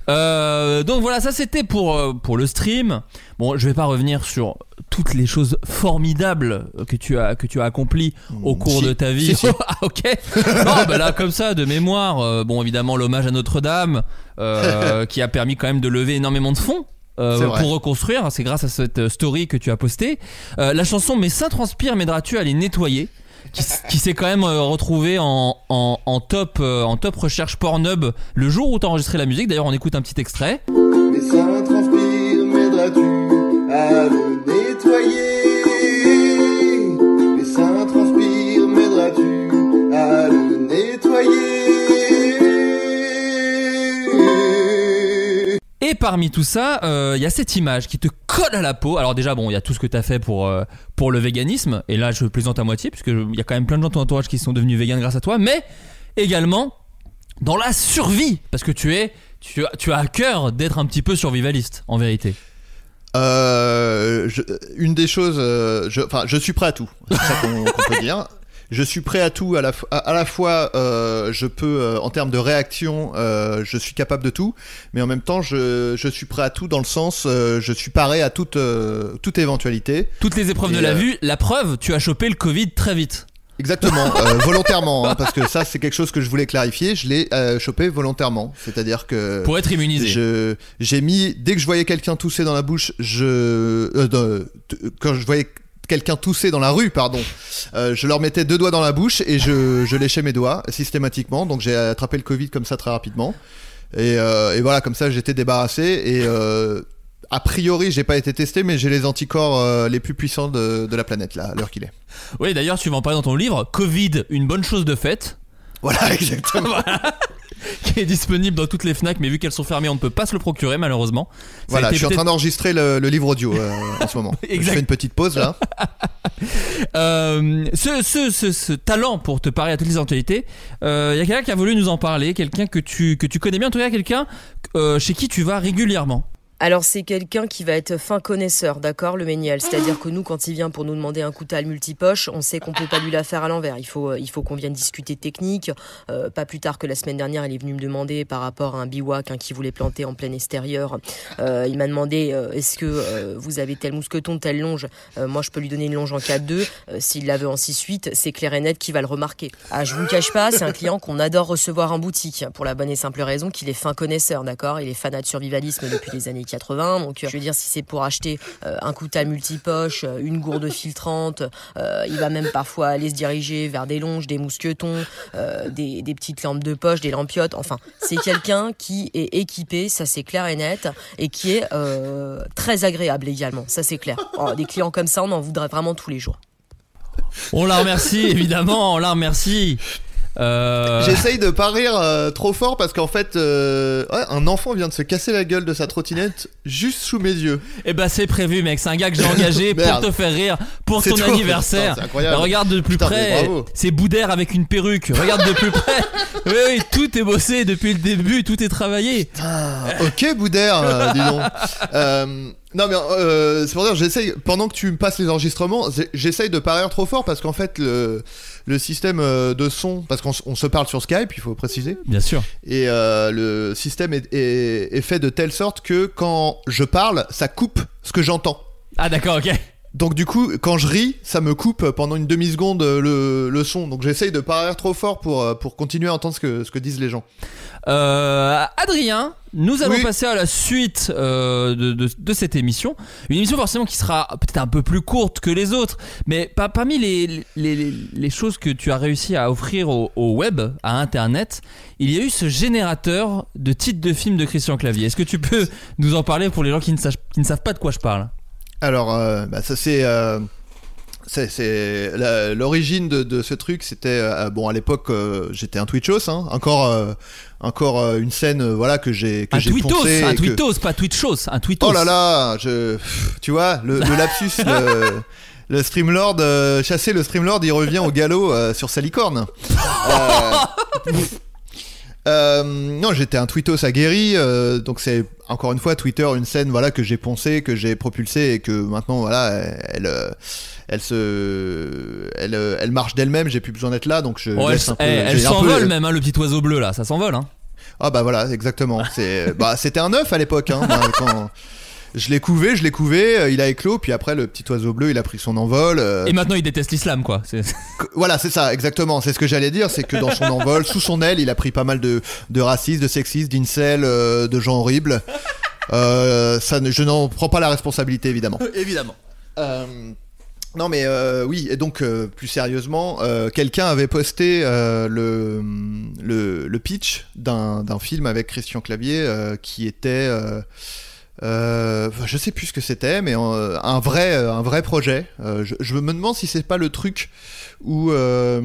Donc voilà, ça c'était pour, pour le stream. Bon, je vais pas revenir sur toutes les choses formidables que tu as, que tu as accomplies au cours si. de ta vie. Si, si. *laughs* ah, ok. Non, bah là, comme ça, de mémoire, euh, bon, évidemment, l'hommage à Notre-Dame, euh, *laughs* qui a permis quand même de lever énormément de fonds. euh, pour reconstruire, c'est grâce à cette story que tu as postée. Euh, la chanson Mes seins transpirent, m'aideras-tu à les nettoyer qui, s'est quand même retrouvée en, en, en top, en top recherche Pornhub le jour où tu as enregistré la musique. D'ailleurs, on écoute un petit extrait. Mes seins transpirent, m'aideras-tu à le Et parmi tout ça, euh, il y a cette image qui te colle à la peau. Alors déjà, bon, il y a tout ce que tu as fait pour, euh, pour le véganisme. Et là, je plaisante à moitié, puisque il y a quand même plein de gens de ton entourage qui sont devenus véganes grâce à toi. Mais également dans la survie, parce que tu es, tu, as- tu as à cœur d'être un petit peu survivaliste, en vérité. Euh, je- une des choses, euh, je, enfin, je suis prêt à tout. C'est ça qu'on peut dire. Je suis prêt à tout. À la, à, à la fois, euh, je peux, euh, en termes de réaction, euh, je suis capable de tout, mais en même temps, je, je suis prêt à tout dans le sens, euh, je suis paré à toute, euh, toute éventualité. Toutes les épreuves Et, de la vue, la preuve, tu as chopé le Covid très vite. Exactement, euh, *laughs* volontairement, hein, parce que ça c'est quelque chose que je voulais clarifier. Je l'ai euh, chopé volontairement, c'est-à-dire que Pour être immunisé. je- j'ai mis dès que je voyais quelqu'un tousser dans la bouche, je euh, quand je voyais quelqu'un tousser dans la rue, pardon, euh, je leur mettais deux doigts dans la bouche et je, je léchais mes doigts systématiquement. Donc j'ai attrapé le Covid comme ça très rapidement. Et, euh, et voilà, comme ça j'étais débarrassé. Et euh, a priori, j'ai pas été testé, mais j'ai les anticorps euh, les plus puissants de, de la planète là, à l'heure qu'il est. Oui, d'ailleurs, tu vas en parler dans ton livre. Covid, une bonne chose de faite. Voilà, *laughs* exactement. qui est disponible dans toutes les Fnac, mais vu qu'elles sont fermées, on ne peut pas se le procurer malheureusement. Ça Voilà, je suis en train d'enregistrer le, le livre audio euh, en ce moment. *laughs* Je Exact. fais une petite pause là. *laughs* Euh, ce, ce, ce, ce talent pour te parler à toutes les actualités, il y a quelqu'un qui a voulu nous en parler, quelqu'un que tu, que tu connais bien, en tout cas quelqu'un chez qui tu vas régulièrement. Alors c'est quelqu'un qui va être fin connaisseur, d'accord, le Méniel? C'est-à-dire que nous, quand il vient pour nous demander un coutal multipoche, on sait qu'on peut pas lui la faire à l'envers. Il faut, euh, il faut qu'on vienne discuter technique. Euh, pas plus tard que la semaine dernière, il est venu me demander par rapport à un biwak hein, qui voulait planter en plein extérieur. Euh, il m'a demandé euh, est-ce que vous avez tel mousqueton, telle longe? Moi, je peux lui donner une longe en 4-2. Euh, S'il la veut en 6-8, c'est clair et net qui va le remarquer. Ah, je vous le cache pas, c'est un client qu'on adore recevoir en boutique pour la bonne et simple raison qu'il est fin connaisseur, d'accord? Il est fanat de survivalisme depuis les années 80. Donc, euh, je veux dire, si c'est pour acheter euh, un coutal multipoche, euh, une gourde filtrante, il va même parfois aller se diriger vers des longes, des mousquetons, des, petites lampes de poche, des lampiottes. Enfin, c'est quelqu'un qui est équipé, ça c'est clair et net, et qui est très agréable également. Ça c'est clair. Oh, des clients comme ça, on en voudrait vraiment tous les jours. On la remercie, évidemment, on la remercie. Euh, J'essaye de pas rire euh, trop fort parce qu'en fait, euh, ouais, un enfant vient de se casser la gueule de sa trottinette juste sous mes yeux. Eh ben c'est prévu mec, c'est un gars que j'ai engagé *laughs* pour te faire rire pour ton toi. anniversaire. Putain, c'est incroyable. Bah, regarde de plus Putain, près, c'est Boudère avec une perruque. Regarde de plus près. *laughs* Oui, oui, tout est bossé depuis le début, tout est travaillé. ok, Boudère, *laughs* dis donc. Non, mais euh, c'est pour dire, j'essaye, pendant que tu me passes les enregistrements, j'essaye de pas rire trop fort parce qu'en fait, le, le système euh, de son, parce qu'on se parle sur Skype, il faut préciser. Bien sûr. Et euh, le système est, est- est fait de telle sorte que quand je parle, ça coupe ce que j'entends. Ah d'accord, ok. Donc du coup, quand je ris, ça me coupe pendant une demi-seconde euh, le, le son. Donc j'essaye de pas rire trop fort pour, euh, pour continuer à entendre ce que, ce que disent les gens. Euh, Adrien, nous allons Oui. passer à la suite euh, de, de- de cette émission. Une émission forcément qui sera peut-être un peu plus courte que les autres, mais pa- parmi les, les, les- les choses que tu as réussi à offrir au, au web, à Internet, il y a eu ce générateur de titres de films de Christian Clavier. Est-ce que tu peux nous en parler pour les gens qui ne, sachent- qui ne savent pas de quoi je parle? Alors, euh, bah, ça c'est. euh, c'est- l'origine de, de ce truc, c'était euh, bon à l'époque j'étais un Twitchos, hein, encore encore une scène voilà que j'ai que Un j'ai poncé un que- pas Twitchos, un tweetos. Oh là là, je, tu vois, le, le lapsus, le, le Streamlord, chasser le Streamlord, il revient au galop sur sa licorne. *laughs* Euh, non, j'étais un tweetos aguerri, euh, donc c'est encore une fois Twitter, une scène voilà que j'ai poncé, que j'ai propulsé et que maintenant voilà, elle, euh, elle se, elle, euh, elle marche d'elle-même. J'ai plus besoin d'être là, donc je Oh, elle laisse un peu. elle j'ai un peu- s'envole même, hein, le petit oiseau bleu là, ça s'envole. Hein. ah bah voilà, exactement. C'est bah c'était un œuf à l'époque. Hein, quand je l'ai couvé, je l'ai couvé, euh, il a éclos, puis après le petit oiseau bleu, il a pris son envol. euh, Et maintenant il déteste l'islam quoi. C'est- Voilà, c'est ça, exactement. C'est ce que j'allais dire, c'est que dans son envol, sous son aile, il a pris pas mal de, de racistes, de sexistes, d'incels, euh, de gens horribles. Euh, ça, ne- je n'en prends pas la responsabilité, évidemment. *laughs* Évidemment. Euh, non mais euh, oui et donc euh, plus sérieusement euh, quelqu'un avait posté euh, le, le le pitch d'un d'un film avec Christian Clavier euh, qui était euh, euh, je sais plus ce que c'était mais euh, un vrai euh, un vrai projet Euh, je, je me demande si c'est pas le truc où euh,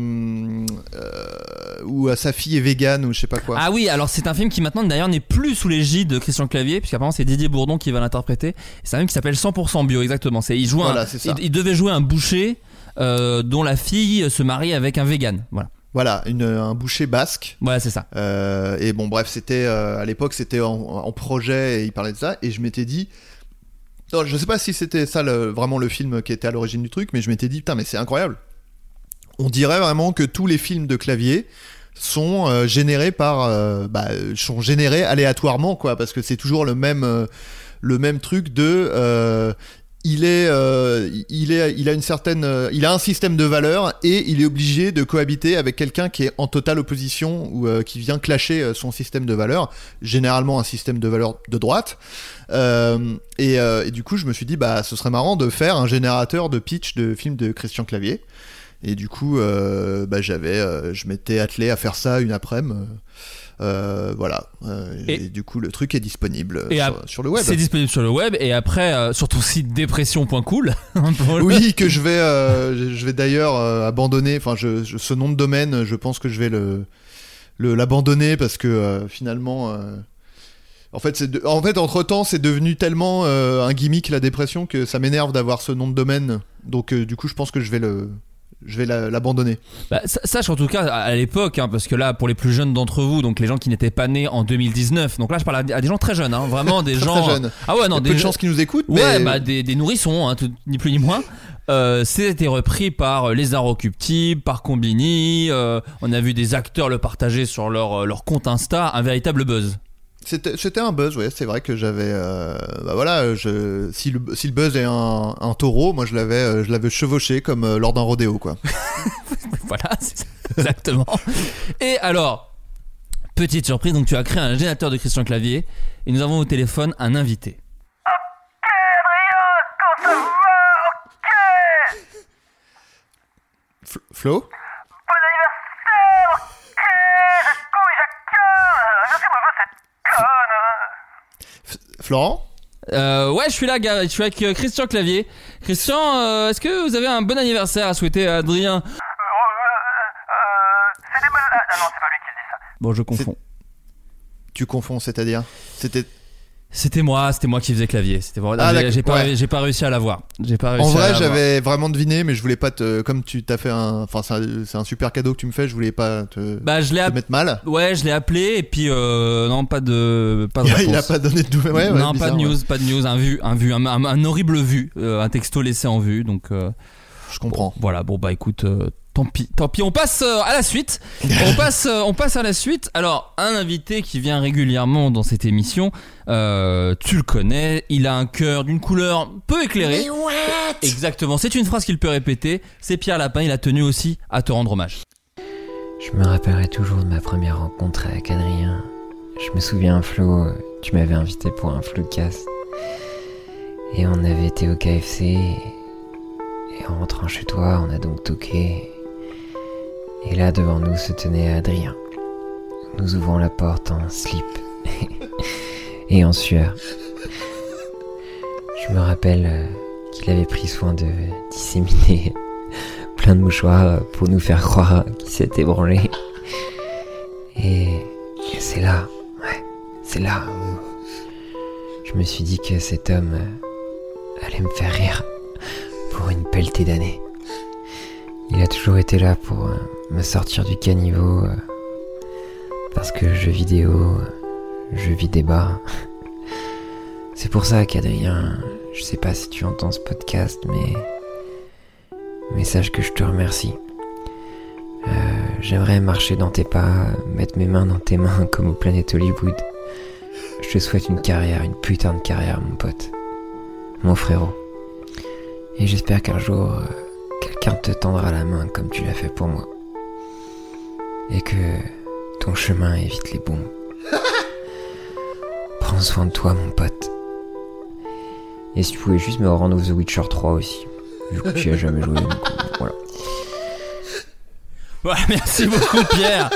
euh, où sa fille est végane ou je sais pas quoi Ah oui, alors c'est un film qui maintenant d'ailleurs n'est plus sous l'égide de Christian Clavier, puisqu'apparemment c'est Didier Bourdon qui va l'interpréter. C'est un film qui s'appelle 100% bio, exactement. C'est il joue Voilà, un, il, il devait jouer un boucher euh, dont la fille se marie avec un vegan. Voilà. Voilà, une, un boucher basque. Ouais, c'est ça. Euh, et bon, bref, c'était euh, à l'époque, c'était en, en projet et il parlait de ça. Et je m'étais dit, non, je sais pas si c'était ça le- vraiment le film qui était à l'origine du truc, mais je m'étais dit, putain, mais c'est incroyable. On dirait vraiment que tous les films de clavier sont euh, générés par, bah, sont générés aléatoirement, quoi, parce que c'est toujours le même, le même truc de. euh, il a un système de valeurs et il est obligé de cohabiter avec quelqu'un qui est en totale opposition ou euh, qui vient clasher euh, son système de valeurs, généralement un système de valeurs de droite. Euh, et, du coup, je me suis dit, bah, ce serait marrant de faire un générateur de pitch de films de Christian Clavier. Et du coup, bah, j'avais, je m'étais attelé à faire ça une après-midi. Euh, voilà. Euh, et, du coup, le truc est disponible Et sur, le web. C'est disponible sur le web et après euh, sur ton site dépression.cool. *laughs* Le- Oui, que je vais, je- vais d'ailleurs abandonner. Enfin, je, je- ce nom de domaine, je pense que je vais le, l'abandonner parce que euh, finalement. euh, en fait, c'est en fait, entre temps, c'est devenu tellement euh, un gimmick la dépression que ça m'énerve d'avoir ce nom de domaine. Donc, du coup, je pense que je vais le, je vais la- l'abandonner. Bah, sa- sache en tout cas à l'époque, hein, parce que là, pour les plus jeunes d'entre vous, donc les gens qui n'étaient pas nés en 2019, donc là, je parle à des, gens très jeunes, hein, vraiment *laughs* des Très, gens. très jeunes. Ah ouais, non, des peu de chances qu'ils nous écoutent, Ouais, mais- bah, des, des nourrissons, hein, tout- ni plus ni moins. Euh, C'était repris par les Inrecuptibles, par Combini. euh, on a vu des acteurs le partager sur leur, euh, leur compte Insta, un véritable buzz. C'était c'était un buzz, ouais. C'est vrai que j'avais, euh, bah voilà, je, si le, si le buzz est un, un taureau, moi je l'avais, euh, je l'avais chevauché comme euh, lors d'un rodéo, quoi. *laughs* *laughs* voilà, c'est ça, exactement. Et alors, petite surprise, donc tu as créé un générateur de Christian Clavier et nous avons au téléphone un invité. F- Flo? Florent Euh, ouais, je suis là, gars. Je suis avec euh, Christian Clavier. Christian, euh, est-ce que vous avez un bon anniversaire à souhaiter à Adrien Bon, je confonds. Tu confonds, c'est-à-dire? C'était. C'était moi, c'était moi qui faisais clavier. C'était. Ah, J'ai- pas, ouais. j'ai pas réussi à l'avoir. J'ai pas En réussi vrai, j'avais vraiment deviné, mais je voulais pas te. Comme tu t'as fait un. Enfin, c'est un, super cadeau que tu me fais, je voulais pas te, Bah, je l'ai te app- mettre mal. Ouais, je l'ai appelé et puis euh, non, pas de, pas de Il *laughs* il a pas donné de nouvelles. Ouais, ouais, non, bizarre, pas de news, pas de news. Un vu, un vu, un, un- un horrible vu, euh, un texto laissé en vue. Donc, euh, je comprends. voilà, bon bah écoute, euh, tant pis, tant pis. On passe euh, à la suite. on *laughs* passe, euh, on passe à la suite. Alors, un invité qui vient régulièrement dans cette émission, euh, tu le connais. Il a un cœur d'une couleur peu éclairée. Exactement. C'est une phrase qu'il peut répéter. C'est Pierre Lapin. Il a tenu aussi à te rendre hommage. Je me rappellerai toujours de ma première rencontre avec Adrien. Je me souviens, Flo, tu m'avais invité pour un Floodcast. Et on avait été au KFC. Et, en rentrant chez toi, on a donc toqué. Et là, devant nous, se tenait Adrien. Nous ouvrons la porte en slip. *laughs* et en sueur. Je me rappelle euh, qu'il avait pris soin de disséminer *laughs* plein de mouchoirs euh, pour nous faire croire qu'il s'était branlé. Et, et c'est là, ouais, c'est là où je me suis dit que cet homme euh, allait me faire rire pour une pelletée d'années. Il a toujours été là pour euh, me sortir du caniveau euh, parce que jeux vidéo, euh, jeux vis débat. *laughs* C'est pour ça qu'Adrien, je sais pas si tu entends ce podcast, mais mais sache que je te remercie. Euh, J'aimerais marcher dans tes pas, mettre mes mains dans tes mains *laughs* comme au Planète Hollywood. Je te souhaite une carrière, une putain de carrière, mon pote. Mon frérot. Et j'espère qu'un jour, euh, quelqu'un te tendra la main comme tu l'as fait pour moi. Et que ton chemin évite les bombes. *laughs* Prends soin de toi, mon pote. Et si tu pouvais juste me rendre The Witcher 3 aussi. Vu que tu as jamais joué. donc, voilà. Ouais, merci beaucoup Pierre.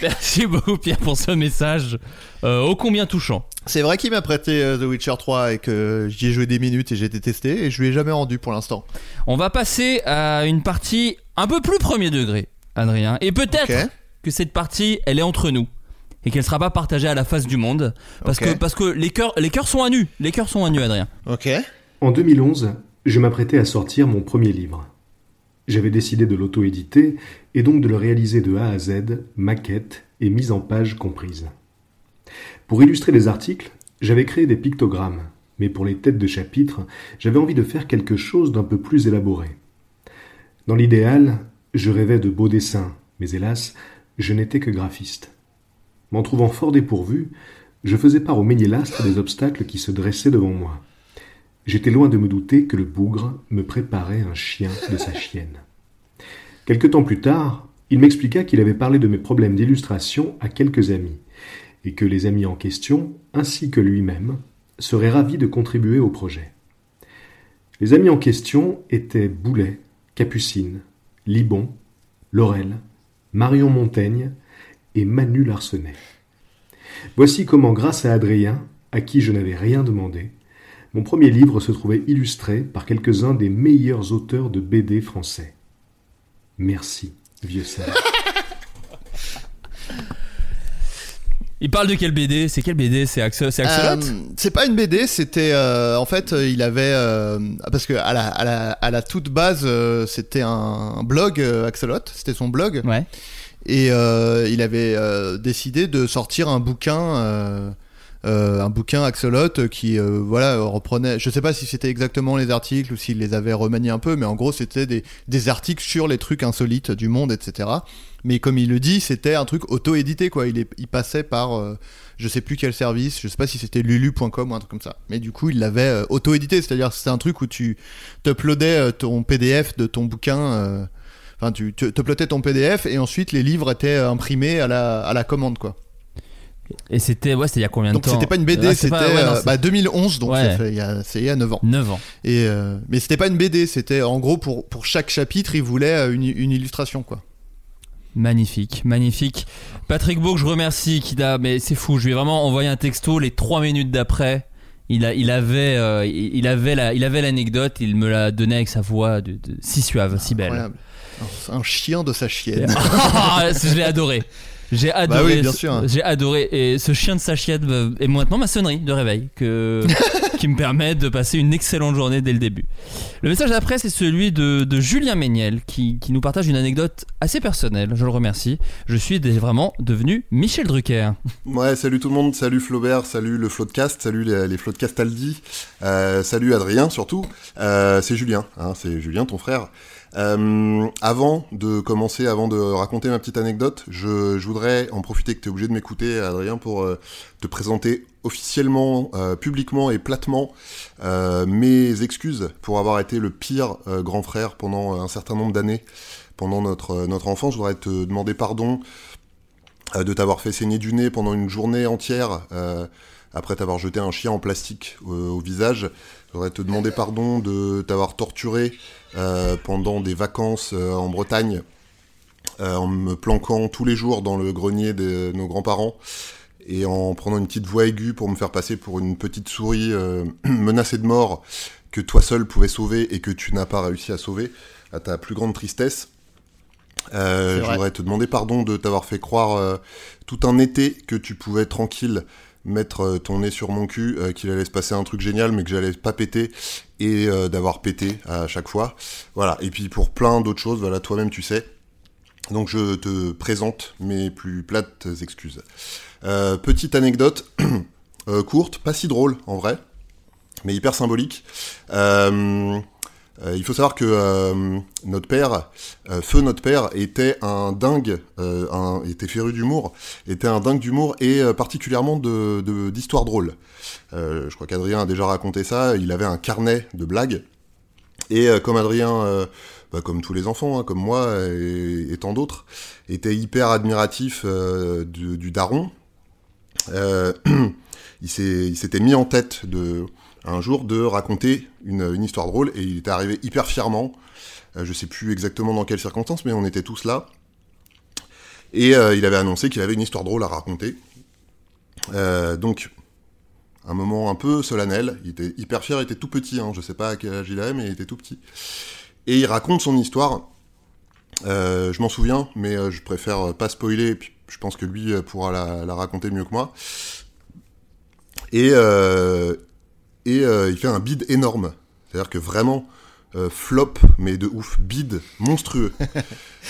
Merci beaucoup Pierre pour ce message euh, ô combien touchant. C'est vrai qu'il m'a prêté euh, The Witcher 3 et que j'y ai joué des minutes et j'ai été testé et je lui ai jamais rendu pour l'instant. On va passer à une partie un peu plus premier degré, Adrien. Et peut-être que cette partie, elle est entre nous. Et qu'elle sera pas partagée à la face du monde. Parce que, parce que les cœurs, les cœurs sont à nu. Les cœurs sont à nu, Adrien. Ok. En 2011, je m'apprêtais à sortir mon premier livre. J'avais décidé de l'auto-éditer et donc de le réaliser de A à Z, maquette et mise en page comprise. Pour illustrer les articles, j'avais créé des pictogrammes, mais pour les têtes de chapitre, j'avais envie de faire quelque chose d'un peu plus élaboré. Dans l'idéal, je rêvais de beaux dessins, mais hélas, je n'étais que graphiste. M'en trouvant fort dépourvu, je faisais part au ménilastre des obstacles qui se dressaient devant moi. J'étais loin de me douter que le bougre me préparait un chien de sa chienne. Quelque temps plus tard, il m'expliqua qu'il avait parlé de mes problèmes d'illustration à quelques amis, et que les amis en question, ainsi que lui-même, seraient ravis de contribuer au projet. Les amis en question étaient Boulet, Capucine, Libon, Laurel, Marion Montaigne et Manu Larsenet. Voici comment, grâce à Adrien, à qui je n'avais rien demandé, mon premier livre se trouvait illustré par quelques-uns des meilleurs auteurs de BD français. Merci, vieux sage. Il parle de quelle BD C'est quelle BD C'est Axel, c'est Axolot Euh, c'est pas une BD, c'était euh, en fait euh, il avait euh, parce que à la, à la, à la toute base c'était un, blog Axolot, c'était son blog. Ouais. Et il avait décidé de sortir un bouquin. Euh, euh, un bouquin Axolot qui euh, voilà reprenait je sais pas si c'était exactement les articles ou s'il les avait remaniés un peu mais en gros c'était des, articles sur les trucs insolites du monde etc mais comme il le dit c'était un truc auto-édité quoi. Il, passait par euh, je sais plus quel service je sais pas si c'était lulu.com ou un truc comme ça. Mais du coup il l'avait euh, auto-édité. C'est à dire c'était un truc où tu t'uploadais euh, ton PDF de ton bouquin euh, Enfin, tu tu uploadais ton PDF et ensuite les livres étaient euh, imprimés à la, à la commande, quoi. Et c'était ouais, c'était il y a combien de Donc temps c'était pas une BD, c'était pas- ouais, non, euh, c'est- bah, 2011, donc Ouais. ça fait- il y a- c'est il y a 9 ans. 9 ans. Et euh, mais c'était pas une BD, c'était en gros pour, pour chaque chapitre, il voulait euh, une, une illustration, quoi. Magnifique, magnifique. Patrick Beau, que je remercie, qui a, mais c'est fou, je lui ai vraiment envoyé un texto les 3 minutes d'après. Il, a, il avait, euh, il avait la, il avait l'anecdote, il me l'a donné avec sa voix de, de- si suave, si belle. Incroyable. Un chien de sa chienne. *laughs* Ah, je l'ai adoré. *laughs* J'ai adoré. Bah oui, bien ce- sûr. J'ai adoré. Et ce chien de sa chienne euh, est maintenant ma sonnerie de réveil que, *laughs* qui me permet de passer une excellente journée dès le début. Le message d'après, c'est celui de, de Julien Méniel qui, qui nous partage une anecdote assez personnelle. Je le remercie. Je suis vraiment devenu Michel Drucker. *laughs* Ouais, salut tout le monde, salut Flaubert, salut le Floodcast, salut les, les Floodcast Aldi, euh, salut Adrien surtout, euh, c'est Julien, hein, c'est Julien ton frère. Euh, avant de commencer, avant de raconter ma petite anecdote, je, voudrais en profiter que tu es obligé de m'écouter Adrien pour euh, te présenter officiellement, euh, publiquement et platement mes excuses pour avoir été le pire grand frère pendant un certain nombre d'années, pendant notre, notre enfance. Je voudrais te demander pardon de t'avoir fait saigner du nez pendant une journée entière après t'avoir jeté un chien en plastique au visage. Je voudrais te demander pardon de t'avoir torturé euh, pendant des vacances euh, en Bretagne euh, en me planquant tous les jours dans le grenier de nos grands-parents et en prenant une petite voix aiguë pour me faire passer pour une petite souris *clears throat* menacée de mort que toi seul pouvais sauver et que tu n'as pas réussi à sauver, à ta plus grande tristesse. Je voudrais te demander pardon de t'avoir fait croire tout un été que tu pouvais tranquille mettre euh, ton nez sur mon cul, euh, qu'il allait se passer un truc génial, mais que j'allais pas péter, et euh, d'avoir pété à chaque fois. Voilà. Et puis pour plein d'autres choses, voilà, toi-même tu sais. Donc je te présente mes plus plates excuses. Petite anecdote *clears throat* courte, pas si drôle en vrai, mais hyper symbolique. Euh, il faut savoir que euh, notre père, euh, feu notre père, était un dingue, était féru d'humour, était un dingue d'humour et particulièrement de d'histoires drôles. Je crois qu'Adrien a déjà raconté ça. Il avait un carnet de blagues et comme Adrien, bah, comme tous les enfants, hein, comme moi et, tant d'autres, était hyper admiratif du, du daron, *clears throat* il s'était mis en tête de un jour de raconter une, histoire drôle et il était arrivé hyper fièrement. Euh, je sais plus exactement dans quelles circonstances, mais on était tous là. Et euh, il avait annoncé qu'il avait une histoire drôle à raconter. Euh, donc, un moment un peu solennel. Il était hyper fier, il était tout petit. Hein, je sais pas à quel âge il avait, mais il était tout petit. Et il raconte son histoire. Euh, je m'en souviens, mais je préfère pas spoiler. je pense que lui pourra la, raconter mieux que moi. Et, et euh, il fait un bide énorme. C'est-à-dire que vraiment, euh, flop, mais de ouf, bide monstrueux. *laughs*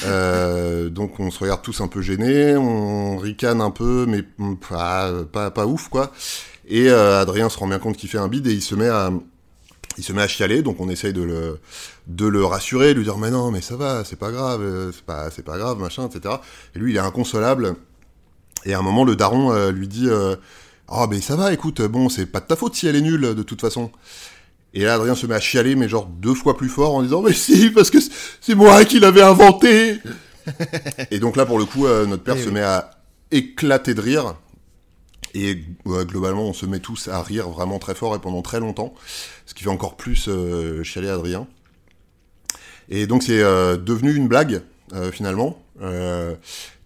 Euh, donc on se regarde tous un peu gênés, on ricane un peu, mais mm, pas, pas, pas ouf, quoi. Et Adrien se rend bien compte qu'il fait un bide et il se met à, il se met à chialer, donc on essaye de le, de le rassurer, lui dire mais non, mais ça va, c'est pas grave, c'est pas, c'est pas grave, machin, etc. Et lui, il est inconsolable. Et à un moment, le daron lui dit Ah, mais ça va, écoute, bon, c'est pas de ta faute si elle est nulle, de toute façon. Et là, Adrien se met à chialer, mais genre deux fois plus fort, en disant Mais si, parce que c'est- moi qui l'avais inventé Et donc là, pour le coup, euh, notre père Eh se oui. met à éclater de rire. Et globalement, on se met tous à rire vraiment très fort et pendant très longtemps, ce qui fait encore plus euh, chialer Adrien. Et donc c'est euh, devenu une blague, finalement,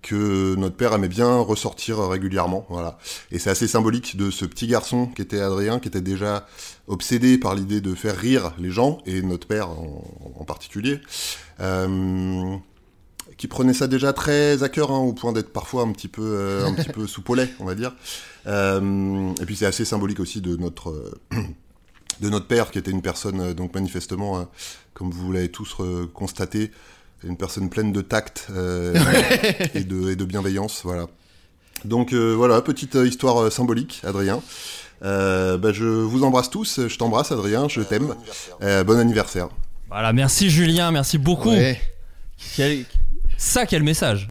que notre père aimait bien ressortir régulièrement. Voilà. Et c'est assez symbolique de ce petit garçon qui était Adrien, qui était déjà obsédé par l'idée de faire rire les gens, et notre père en, particulier, euh, qui prenait ça déjà très à cœur, hein, au point d'être parfois un petit peu, euh, un petit peu sous lait, on va dire. Euh, et puis c'est assez symbolique aussi de notre, de notre père, qui était une personne, donc manifestement, comme vous l'avez tous constaté, une personne pleine de tact euh, *laughs* et, de, et de bienveillance, voilà. Donc euh, voilà, petite euh, histoire symbolique, Adrien. Euh, bah, je vous embrasse tous, je t'embrasse Adrien, je t'aime. Euh, bon anniversaire. Voilà, merci Julien, merci beaucoup. Ouais. Quel- Ça, quel message.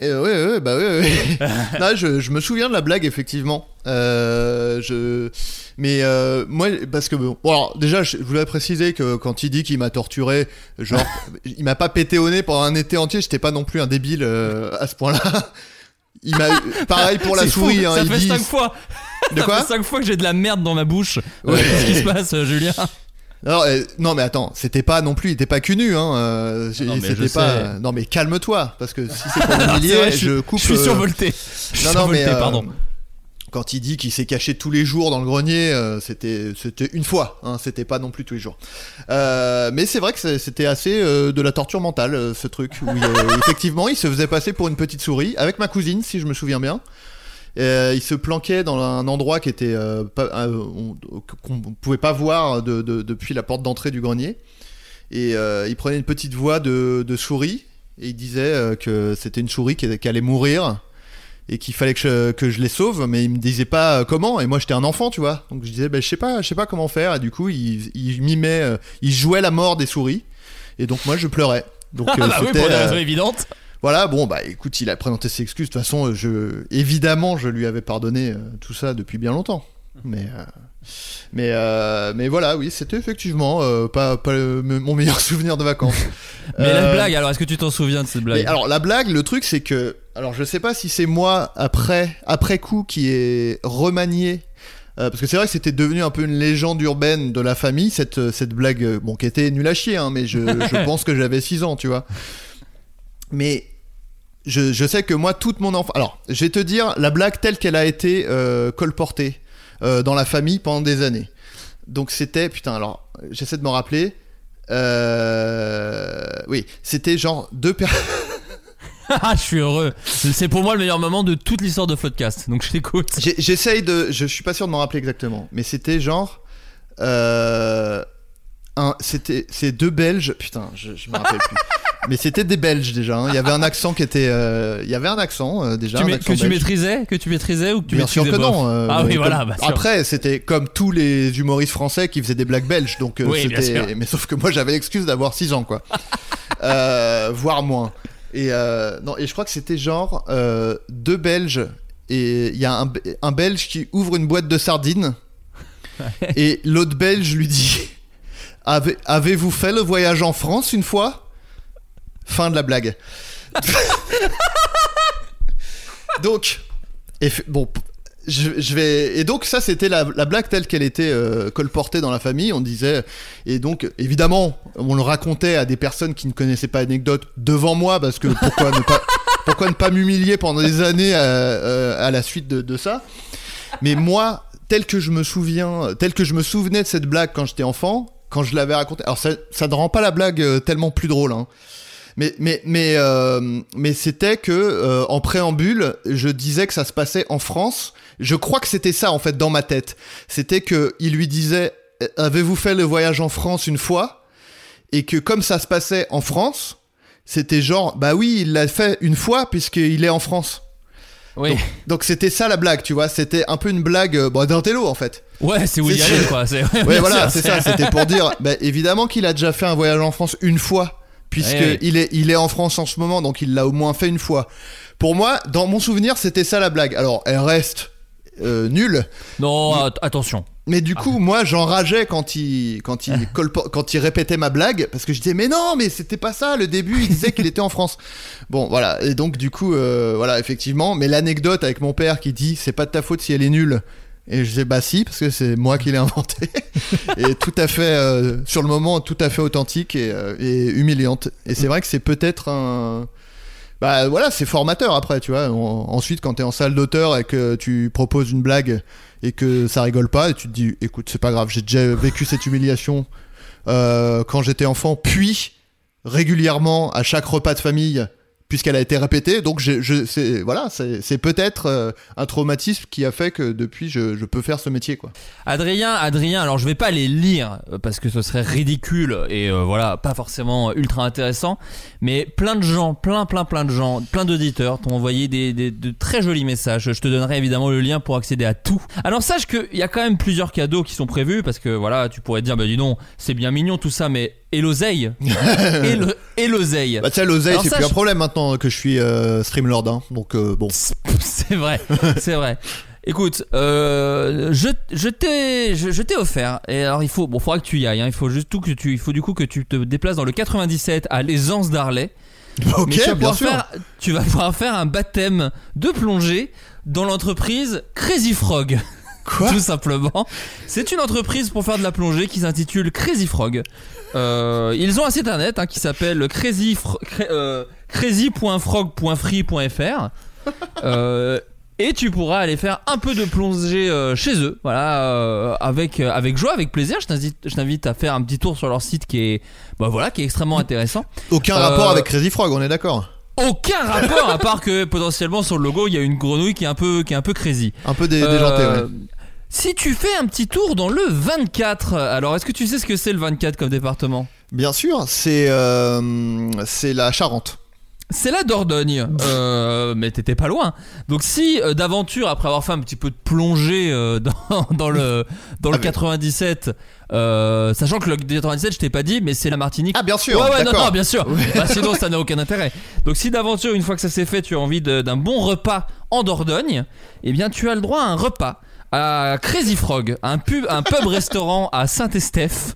Et ouais, ouais, bah ouais, ouais. *laughs* Non, je, je me souviens de la blague, effectivement. Euh, je... Mais euh, moi, parce que bon, alors, déjà, je voulais préciser que quand il dit qu'il m'a torturé, genre, *laughs* il m'a pas pété au nez pendant un été entier, j'étais pas non plus un débile euh, à ce point-là. *laughs* Il m'a, pareil pour la C'est fou, souris, hein, ça il fait dit. 5 fois. De ça quoi fait 5 fois que j'ai de la merde dans ma bouche. Ouais. Qu'est-ce qui se passe, euh, Julien? Alors, euh, non mais attends, c'était pas non plus, il était pas cul nu, hein. euh, j'ai- Non, mais c'était je pas. sais. Non mais calme-toi, parce que si c'est pour *laughs* m'humilier, je, coupe. je suis euh, survolté. Je suis Non non mais survolté, pardon. Quand il dit qu'il s'est caché tous les jours dans le grenier, c'était c'était une fois, hein, c'était pas non plus tous les jours. Mais c'est vrai que c'était assez de la torture mentale, ce truc. Où il, *laughs* effectivement, il se faisait passer pour une petite souris avec ma cousine, si je me souviens bien. Euh, il se planquait dans un endroit qui était euh, euh, on- qu'on pouvait pas voir de- de- depuis la porte d'entrée du grenier. Et euh, il prenait une petite voix de, de souris et il disait que c'était une souris qui, qui allait mourir et qu'il fallait que je, que je les sauve, mais il me disait pas comment. Et moi j'étais un enfant, tu vois. Donc je disais, bah, je sais pas, je sais pas comment faire. Et du coup, il, il mimait, il jouait la mort des souris. Et donc moi je pleurais. Donc *laughs* Ah bah oui, c'était, pour des raisons évidentes. Voilà, bon, bah écoute, il a présenté ses excuses. De toute façon, je, évidemment, je lui avais pardonné euh, tout ça depuis bien longtemps. Mais, euh, mais, euh, mais voilà, oui, c'était effectivement euh, pas, pas le- mon meilleur *laughs* souvenir de vacances. *laughs* Mais la blague, alors est-ce que tu t'en souviens de cette blague? Mais alors la blague, le truc c'est que, alors je sais pas si c'est moi après après coup qui est remanié. parce que c'est vrai que c'était devenu un peu une légende urbaine de la famille, cette, cette blague, bon, qui était nulle à chier, hein, mais je, je *laughs* pense que j'avais 6 ans, tu vois. Mais je, je sais que moi, toute mon enfance. Alors, je vais te dire la blague telle qu'elle a été euh, colportée euh, dans la famille pendant des années. Donc, c'était. Putain, alors, j'essaie de me rappeler. Euh, oui, c'était genre deux personnes. *laughs* Ah, je suis heureux. C'est pour moi le meilleur moment de toute l'histoire de Floodcast. Donc je t'écoute. J'essaye de. Je suis pas sûr de m'en rappeler exactement. Mais c'était genre. Euh, un, c'était c'est deux Belges. Putain, je, je me rappelle plus. *laughs* Mais c'était des Belges déjà. hein. Il y avait un accent qui était. euh, Il y avait un accent euh, déjà. Tu un mets- accent que tu maîtrisais Que tu maîtrisais ou que tu Bien sûr que non. euh, Ah oui, comme- voilà. bah. Après, c'était comme tous les humoristes français qui faisaient des blagues belges. Donc, Oui, c'était. Mais sauf que moi, j'avais l'excuse d'avoir 6 ans, quoi. *laughs* Voire moins. Et, non, et je crois que c'était genre deux Belges. Et il y a un, un Belge qui ouvre une boîte de sardines. et l'autre Belge lui dit *laughs* Avez- Avez-vous fait le voyage en France une fois? Fin de la blague. Donc, bon, je, vais. Et donc, ça, c'était la, la blague telle qu'elle était euh, colportée dans la famille. On disait. Et donc, évidemment, on le racontait à des personnes qui ne connaissaient pas l'anecdote devant moi, parce que pourquoi ne pas. *laughs* Pourquoi ne pas m'humilier pendant des années euh, euh, à la suite de, de ça? Mais moi, tel que je me souviens, tel que je me souvenais de cette blague quand j'étais enfant, quand je l'avais racontée, alors ça, ça ne rend pas la blague euh, tellement plus drôle, hein. Mais mais mais euh, mais c'était que euh, en préambule, je disais que ça se passait en France. Je crois que c'était ça en fait dans ma tête. C'était que il lui disait avez-vous fait le voyage en France une fois? Et que comme ça se passait en France, c'était genre bah oui, il l'a fait une fois puisqu'il est en France. Oui. Donc- Donc c'était ça la blague, tu vois, c'était un peu une blague euh, bon, d'un télo en fait. Ouais, c'est Woody C'est- Allen, quoi. Ouais, *laughs* voilà, c'est ça. C'était pour dire, bah, évidemment qu'il a déjà fait un voyage en France une fois, puisque Ouais, ouais. il est, il est en France en ce moment, donc il l'a au moins fait une fois. Pour moi, dans mon souvenir, c'était ça la blague. Alors, elle reste euh, nulle. Non, at- attention. Mais du coup, moi, j'enrageais quand il, quand il, *laughs* quand il répétait ma blague, parce que je disais, mais non, mais c'était pas ça. Le début, il disait qu'il était en France. *laughs* Bon, voilà. Et donc, du coup, euh, voilà, effectivement. Mais l'anecdote avec mon père qui dit, c'est pas de ta faute si elle est nulle. Et je disais, bah si, parce que c'est moi qui l'ai inventé. *laughs* et tout à fait, euh, sur le moment, tout à fait authentique et, euh, et humiliante. Et c'est vrai que c'est peut-être un. Bah voilà, c'est formateur après, tu vois. En- ensuite, quand t'es en salle d'auteur et que tu proposes une blague et que ça rigole pas, et tu te dis, écoute, c'est pas grave, j'ai déjà vécu cette humiliation euh, quand j'étais enfant, puis régulièrement à chaque repas de famille puisqu'elle a été répétée. Donc je, c'est voilà, c'est peut-être euh, un traumatisme qui a fait que depuis je, peux faire ce métier quoi. Adrien, Adrien, alors je vais pas les lire euh, parce que ce serait ridicule et euh, voilà, pas forcément ultra intéressant, mais plein de gens, plein plein plein de gens, plein d'auditeurs t'ont envoyé des, des- de très jolis messages. Je te donnerai évidemment le lien pour accéder à tout. Alors sache qu'il y a quand même plusieurs cadeaux qui sont prévus parce que voilà, tu pourrais te dire bah dis donc, c'est bien mignon tout ça mais et l'oseille *laughs* et le et l'oseille. Bah tiens l'oseille Alors, c'est plus un problème maintenant que je suis euh, Streamlord hein. donc euh, bon. *laughs* c'est vrai, c'est vrai. Écoute, euh, je, je t'ai je, je t'ai offert et alors il faut bon faudra que tu y ailles hein. il faut juste tout que tu il faut du coup que tu te déplaces dans le 97 à l'Aisance d'Arlay. Ok, Mais tu vas bien pouvoir sûr. faire tu vas pouvoir faire un baptême de plongée dans l'entreprise Crazy Frog. Quoi? Tout simplement. C'est une entreprise pour faire de la plongée qui s'intitule Crazy Frog. Euh, ils ont un site internet hein, qui s'appelle crazy fro- cra- euh, crazy.frog.free.fr. *laughs* Euh, et tu pourras aller faire un peu de plongée euh, chez eux, voilà, euh, avec euh, avec joie, avec plaisir. Je t'invite, je t'invite à faire un petit tour sur leur site qui est, bah voilà, qui est extrêmement intéressant. Aucun Euh, rapport avec Crazy Frog, on est d'accord. Aucun rapport à part que potentiellement sur le logo il y a une grenouille qui est un peu qui est un peu crazy. Un peu dé- déjantée, ouais. Si tu fais un petit tour dans le 24, alors est-ce que tu sais ce que c'est le 24 comme département? Bien sûr, c'est euh, c'est la Charente. C'est la Dordogne, *laughs* euh, mais t'étais pas loin. Donc si euh, d'aventure, après avoir fait un petit peu de plongée euh, *laughs* dans, dans le dans Ah, le 97, euh, sachant que le 97 je t'ai pas dit, mais c'est la Martinique. Ah bien sûr, Ouais ouais non, non bien sûr. Bah, sinon ça n'a aucun intérêt. Donc si d'aventure une fois que ça s'est fait, tu as envie d'un bon repas en Dordogne, eh bien tu as le droit à un repas à Crazy Frog, un pub, un pub *laughs* restaurant à Saint-Estèphe,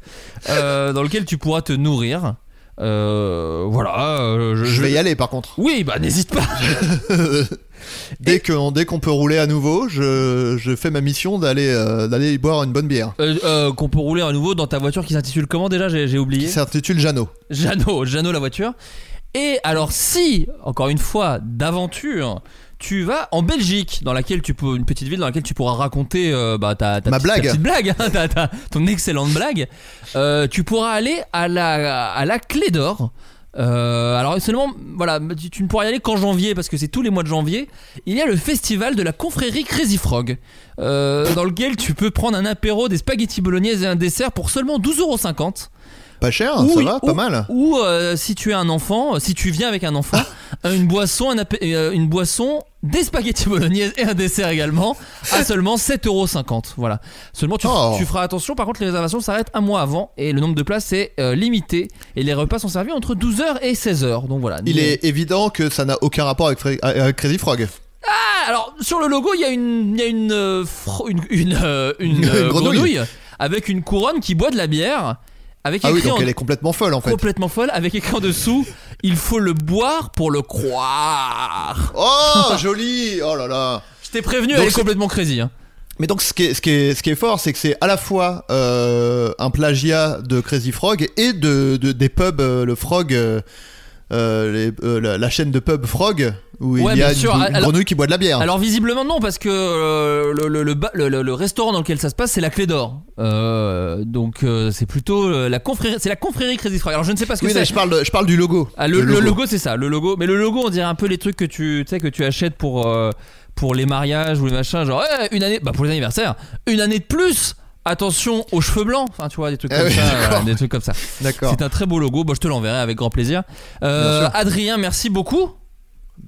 euh, dans lequel tu pourras te nourrir. Euh, voilà. euh, je, Je vais y aller par contre. Oui, bah n'hésite pas. *laughs* Dès qu'on dès qu'on peut rouler à nouveau, je, je fais ma mission d'aller euh, d'aller y boire une bonne bière. Euh, euh, qu'on peut rouler à nouveau dans ta voiture qui s'intitule comment déjà? J'ai j'ai oublié. Qui s'intitule Jeannot. Jeannot, Jeannot la voiture. Et alors si, encore une fois, d'aventure, tu vas en Belgique, dans laquelle tu peux, une petite ville dans laquelle tu pourras raconter euh, bah, ta, ta Ma petite, blague. ta petite blague, hein, ta- ta- ton excellente blague, euh, tu pourras aller à la, à la Clé d'Or. Euh, alors seulement, voilà, tu, tu ne pourras y aller qu'en janvier parce que c'est tous les mois de janvier. Il y a le festival de la confrérie Crazy Frog, dans lequel tu peux prendre un apéro, des spaghettis bolognaises et un dessert pour seulement 12,50€. Pas cher, Ou- ça va, pas mal. Ou euh, si tu es un enfant, euh, si tu viens avec un enfant, *laughs* une boisson, un euh, une boisson, des spaghettis bolognaises et un dessert également à *laughs* seulement 7,50€. Voilà. Seulement tu, Oh. tu feras attention, par contre les réservations s'arrêtent un mois avant et le nombre de places est euh, limité et les repas sont servis entre 12h et 16h. Donc voilà. Il est évident que ça n'a aucun rapport avec, avec Crazy Frog. Ah, alors sur le logo, il y a une, il y a une, euh, fro- une, une, euh, une, *laughs* Une euh, grenouille. grenouille avec une couronne qui boit de la bière. Avec Ah oui, donc en- elle est complètement folle en fait. complètement folle. Avec écrit en dessous il faut le boire pour le croire. Oh, *laughs* joli. Oh là là. Je t'ai prévenu Donc elle est complètement crazy hein. Mais donc ce qui est, ce qui est, ce qui est fort, c'est que c'est à la fois euh, un plagiat de Crazy Frog et de, de- des pubs, euh, le Frog, les- euh, la, la chaîne de pub Frog, où Ouais, il y a une, Alors- grenouille qui boit de la bière. alors visiblement non parce que euh, le, restaurant dans lequel ça se passe c'est la clé d'or Euh, donc euh, c'est plutôt la confrérie c'est la confrérie Crazy Frog alors je ne sais pas ce que oui, c'est je parle, je parle du logo. Ah, le, logo, c'est ça, le logo. Mais le logo, on dirait un peu les trucs que tu, que tu achètes pour, pour les mariages ou les machins. Genre, ouais, une année, bah pour les anniversaires, une année de plus. Attention aux cheveux blancs, enfin tu vois des trucs Ah comme oui, ça, des trucs comme ça. D'accord. C'est un très beau logo. Bon, je te l'enverrai avec grand plaisir. Euh. Adrien, merci beaucoup.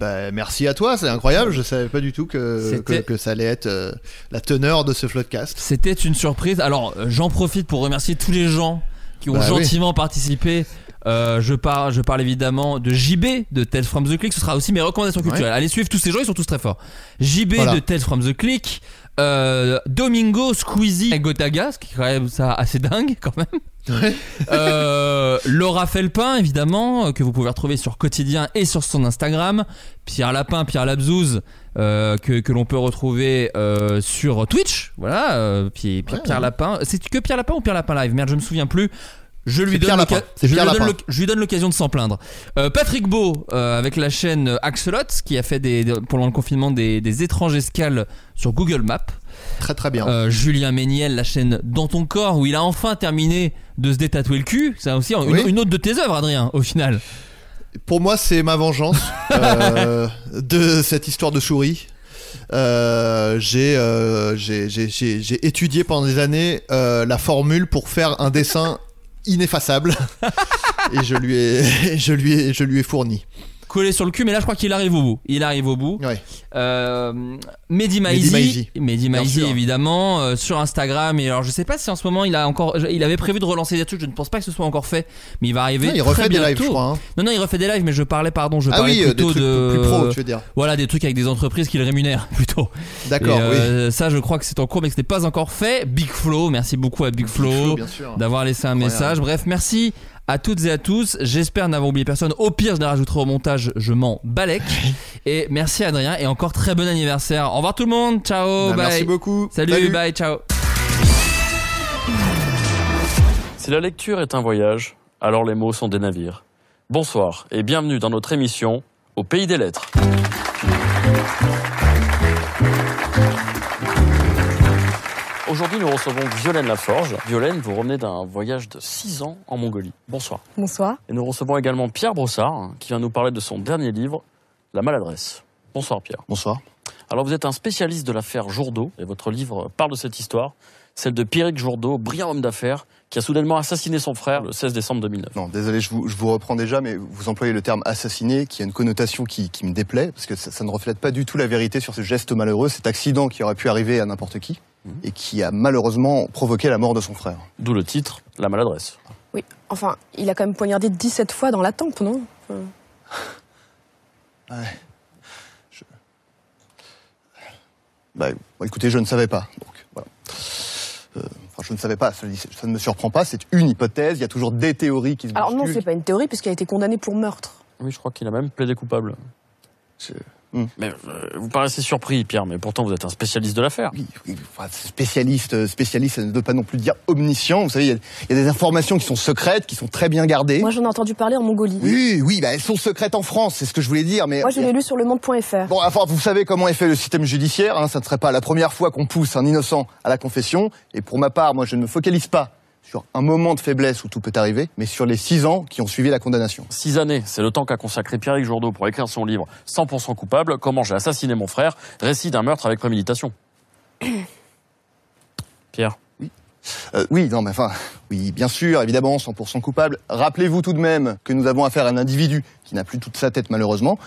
Bah, merci à toi, c'est incroyable. Je savais pas du tout que, que, ça allait être euh, la teneur de ce floodcast. C'était une surprise. Alors, euh, j'en profite pour remercier tous les gens qui ont Bah oui. gentiment participé. Euh, je, parle, je parle évidemment de JB de Tales from the Click. Ce sera aussi mes recommandations culturelles. Allez suivre tous ces gens, ils sont tous très forts. JB Voilà. de Tales from the Click. euh, Domingo Squeezie et Gotaga, ce qui est quand même ça assez dingue quand même. Euh, *laughs* Laura Felpin évidemment que vous pouvez retrouver sur quotidien et sur son Instagram. Pierre Lapin, Pierre Labzouz euh, que, que l'on peut retrouver sur Twitch. Voilà, puis, puis Ouais, Pierre ouais. Lapin. C'est que Pierre Lapin ou Pierre Lapin live? Merde, je me souviens plus. Je lui donne je lui je lui l'occasion de s'en plaindre. Euh, Patrick Beau euh, avec la chaîne Axolot qui a fait des, pendant le confinement des, des étranges escales sur Google Maps. Très très bien. Euh, Julien Méniel, la chaîne Dans ton corps, où il a enfin terminé de se détatouer le cul. C'est aussi une, Oui. une autre de tes œuvres, Adrien, au final. Pour moi, c'est ma vengeance *laughs* de cette histoire de souris. Euh, j'ai euh, étudié pendant des années euh, la formule pour faire un dessin ineffaçable *laughs* et je lui ai *laughs* je lui ai je lui ai fourni. Collé sur le cul, mais là je crois qu'il arrive au bout. Il arrive au bout. Euh, Mehdi Maizi. Mehdi évidemment, euh, sur Instagram. Et alors je sais pas si en ce moment il a encore, il avait prévu de relancer des trucs. Je ne pense pas que ce soit encore fait, mais il va arriver. Non, il très refait des bientôt. lives, je crois, hein. Non, non, il refait des lives, mais je parlais, pardon, je Ah parlais oui, euh, des plutôt trucs de plus pro, tu veux dire. Voilà, des trucs avec des entreprises qui le rémunèrent *laughs* plutôt. D'accord, Et, euh, Ça, je crois que c'est en cours, mais que ce n'est pas encore fait. Big Flo, merci beaucoup à Big Flo, Flo, bien sûr. d'avoir laissé un Incroyable. message. Bref, merci à toutes et à tous. J'espère n'avoir oublié personne. Au pire, je les rajouterai au montage. Je m'en balèque. *laughs* et merci Adrien. Et encore très bon anniversaire. Au revoir tout le monde. Ciao. Bah, bye. merci beaucoup. Salut, Salut. bye, ciao. Si la lecture est un voyage, alors les mots sont des navires. Bonsoir et bienvenue dans notre émission Au pays des lettres. Aujourd'hui, nous recevons Violaine Laforge. Violaine, vous revenez d'un voyage de 6 ans en Mongolie. Bonsoir. Bonsoir. Et nous recevons également Pierre Brossard, qui vient nous parler de son dernier livre, La maladresse. Bonsoir Pierre. Bonsoir. Alors vous êtes un spécialiste de l'affaire Jourdaud, et votre livre parle de cette histoire, celle de Pierrick Jourdaud, brillant homme d'affaires, qui a soudainement assassiné son frère le 16 décembre 2009. Non, désolé, je vous, je vous reprends déjà, mais vous employez le terme assassiné, qui a une connotation qui, qui me déplaît, parce que ça, ça ne reflète pas du tout la vérité sur ce geste malheureux, cet accident qui aurait pu arriver à n'importe qui, et qui a malheureusement provoqué la mort de son frère. D'où le titre, La maladresse. Oui, enfin, il a quand même poignardé 17 fois dans la tempe, non? Enfin, Ouais. Je- Bah, écoutez, je ne savais pas. Donc, voilà. Euh, enfin, je ne savais pas, ça, ça ne me surprend pas, c'est une hypothèse, il y a toujours des théories qui se Alors non, bousculent. c'est pas une théorie, puisqu'il a été condamné pour meurtre. Oui, je crois qu'il a même plaidé coupable. Mais euh, vous paraissez surpris, Pierre, mais pourtant vous êtes un spécialiste de l'affaire. Oui, oui, enfin, spécialiste, euh, spécialiste, ça ne veut pas non plus dire omniscient. Vous savez, il y y, a des informations qui sont secrètes, qui sont très bien gardées. Moi, j'en ai entendu parler en Mongolie. Oui, oui, bah, elles sont secrètes en France, c'est ce que je voulais dire. Mais Moi, je l'ai lu sur le monde.fr. Bon, enfin, vous savez comment est fait le système judiciaire. Hein, ça ne serait pas la première fois qu'on pousse un innocent à la confession. Et pour ma part, moi, je ne me focalise pas sur un moment de faiblesse où tout peut arriver, mais sur les six ans qui ont suivi la condamnation. Six années, c'est le temps qu'a consacré Pierrick Jourdaud pour écrire son livre 100% coupable, Comment j'ai assassiné mon frère, récit d'un meurtre avec préméditation. *coughs* Pierre. Euh, oui, non, mais enfin, oui, bien sûr, évidemment, 100% coupable. Rappelez-vous tout de même que nous avons affaire à un individu qui n'a plus toute sa tête, malheureusement.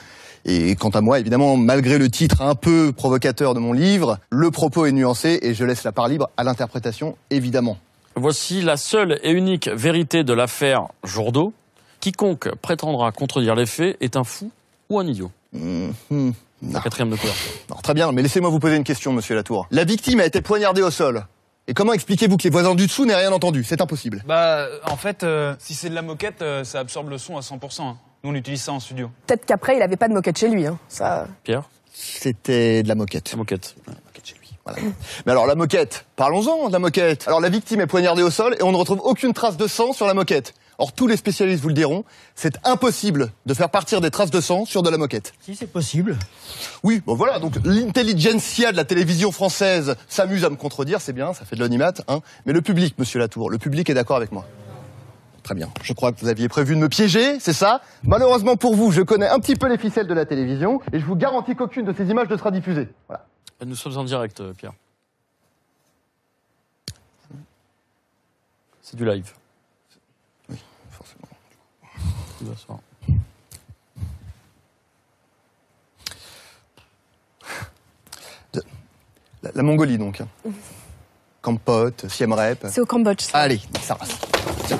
Et quant à moi, évidemment, malgré le titre un peu provocateur de mon livre, le propos est nuancé et je laisse la part libre à l'interprétation, évidemment. Voici la seule et unique vérité de l'affaire Jourdaud. Quiconque prétendra contredire les faits est un fou ou un idiot. La quatrième de couverture. Alors, très bien, mais laissez-moi vous poser une question, monsieur Latour. La victime a été poignardée au sol. Et comment expliquez-vous que les voisins du dessous n'aient rien entendu? C'est impossible. Bah, euh, en fait, euh, si c'est de la moquette, euh, ça absorbe le son à 100%. hein. Nous, on utilise ça en studio. Peut-être qu'après, il avait pas de moquette chez lui. Hein. Ça... Pierre? C'était de la moquette. La moquette. Voilà. Mais alors la moquette, parlons-en de la moquette. Alors la victime est poignardée au sol et on ne retrouve aucune trace de sang sur la moquette. Or tous les spécialistes vous le diront, c'est impossible de faire partir des traces de sang sur de la moquette. Si c'est possible. Oui, bon voilà, donc l'intelligentsia de la télévision française s'amuse à me contredire, c'est bien, ça fait de l'animat, hein. Mais le public, monsieur Latour, le public est d'accord avec moi. Très bien. Je crois que vous aviez prévu de me piéger, c'est ça? Malheureusement pour vous, je connais un petit peu les ficelles de la télévision et je vous garantis qu'aucune de ces images ne sera diffusée. Voilà. Nous sommes en direct, euh, Pierre. C'est du live. Oui, forcément. La, la Mongolie donc. hein. Kampot, Siem Reap. C'est au Cambodge. ça. Allez, ça passe. Tiens.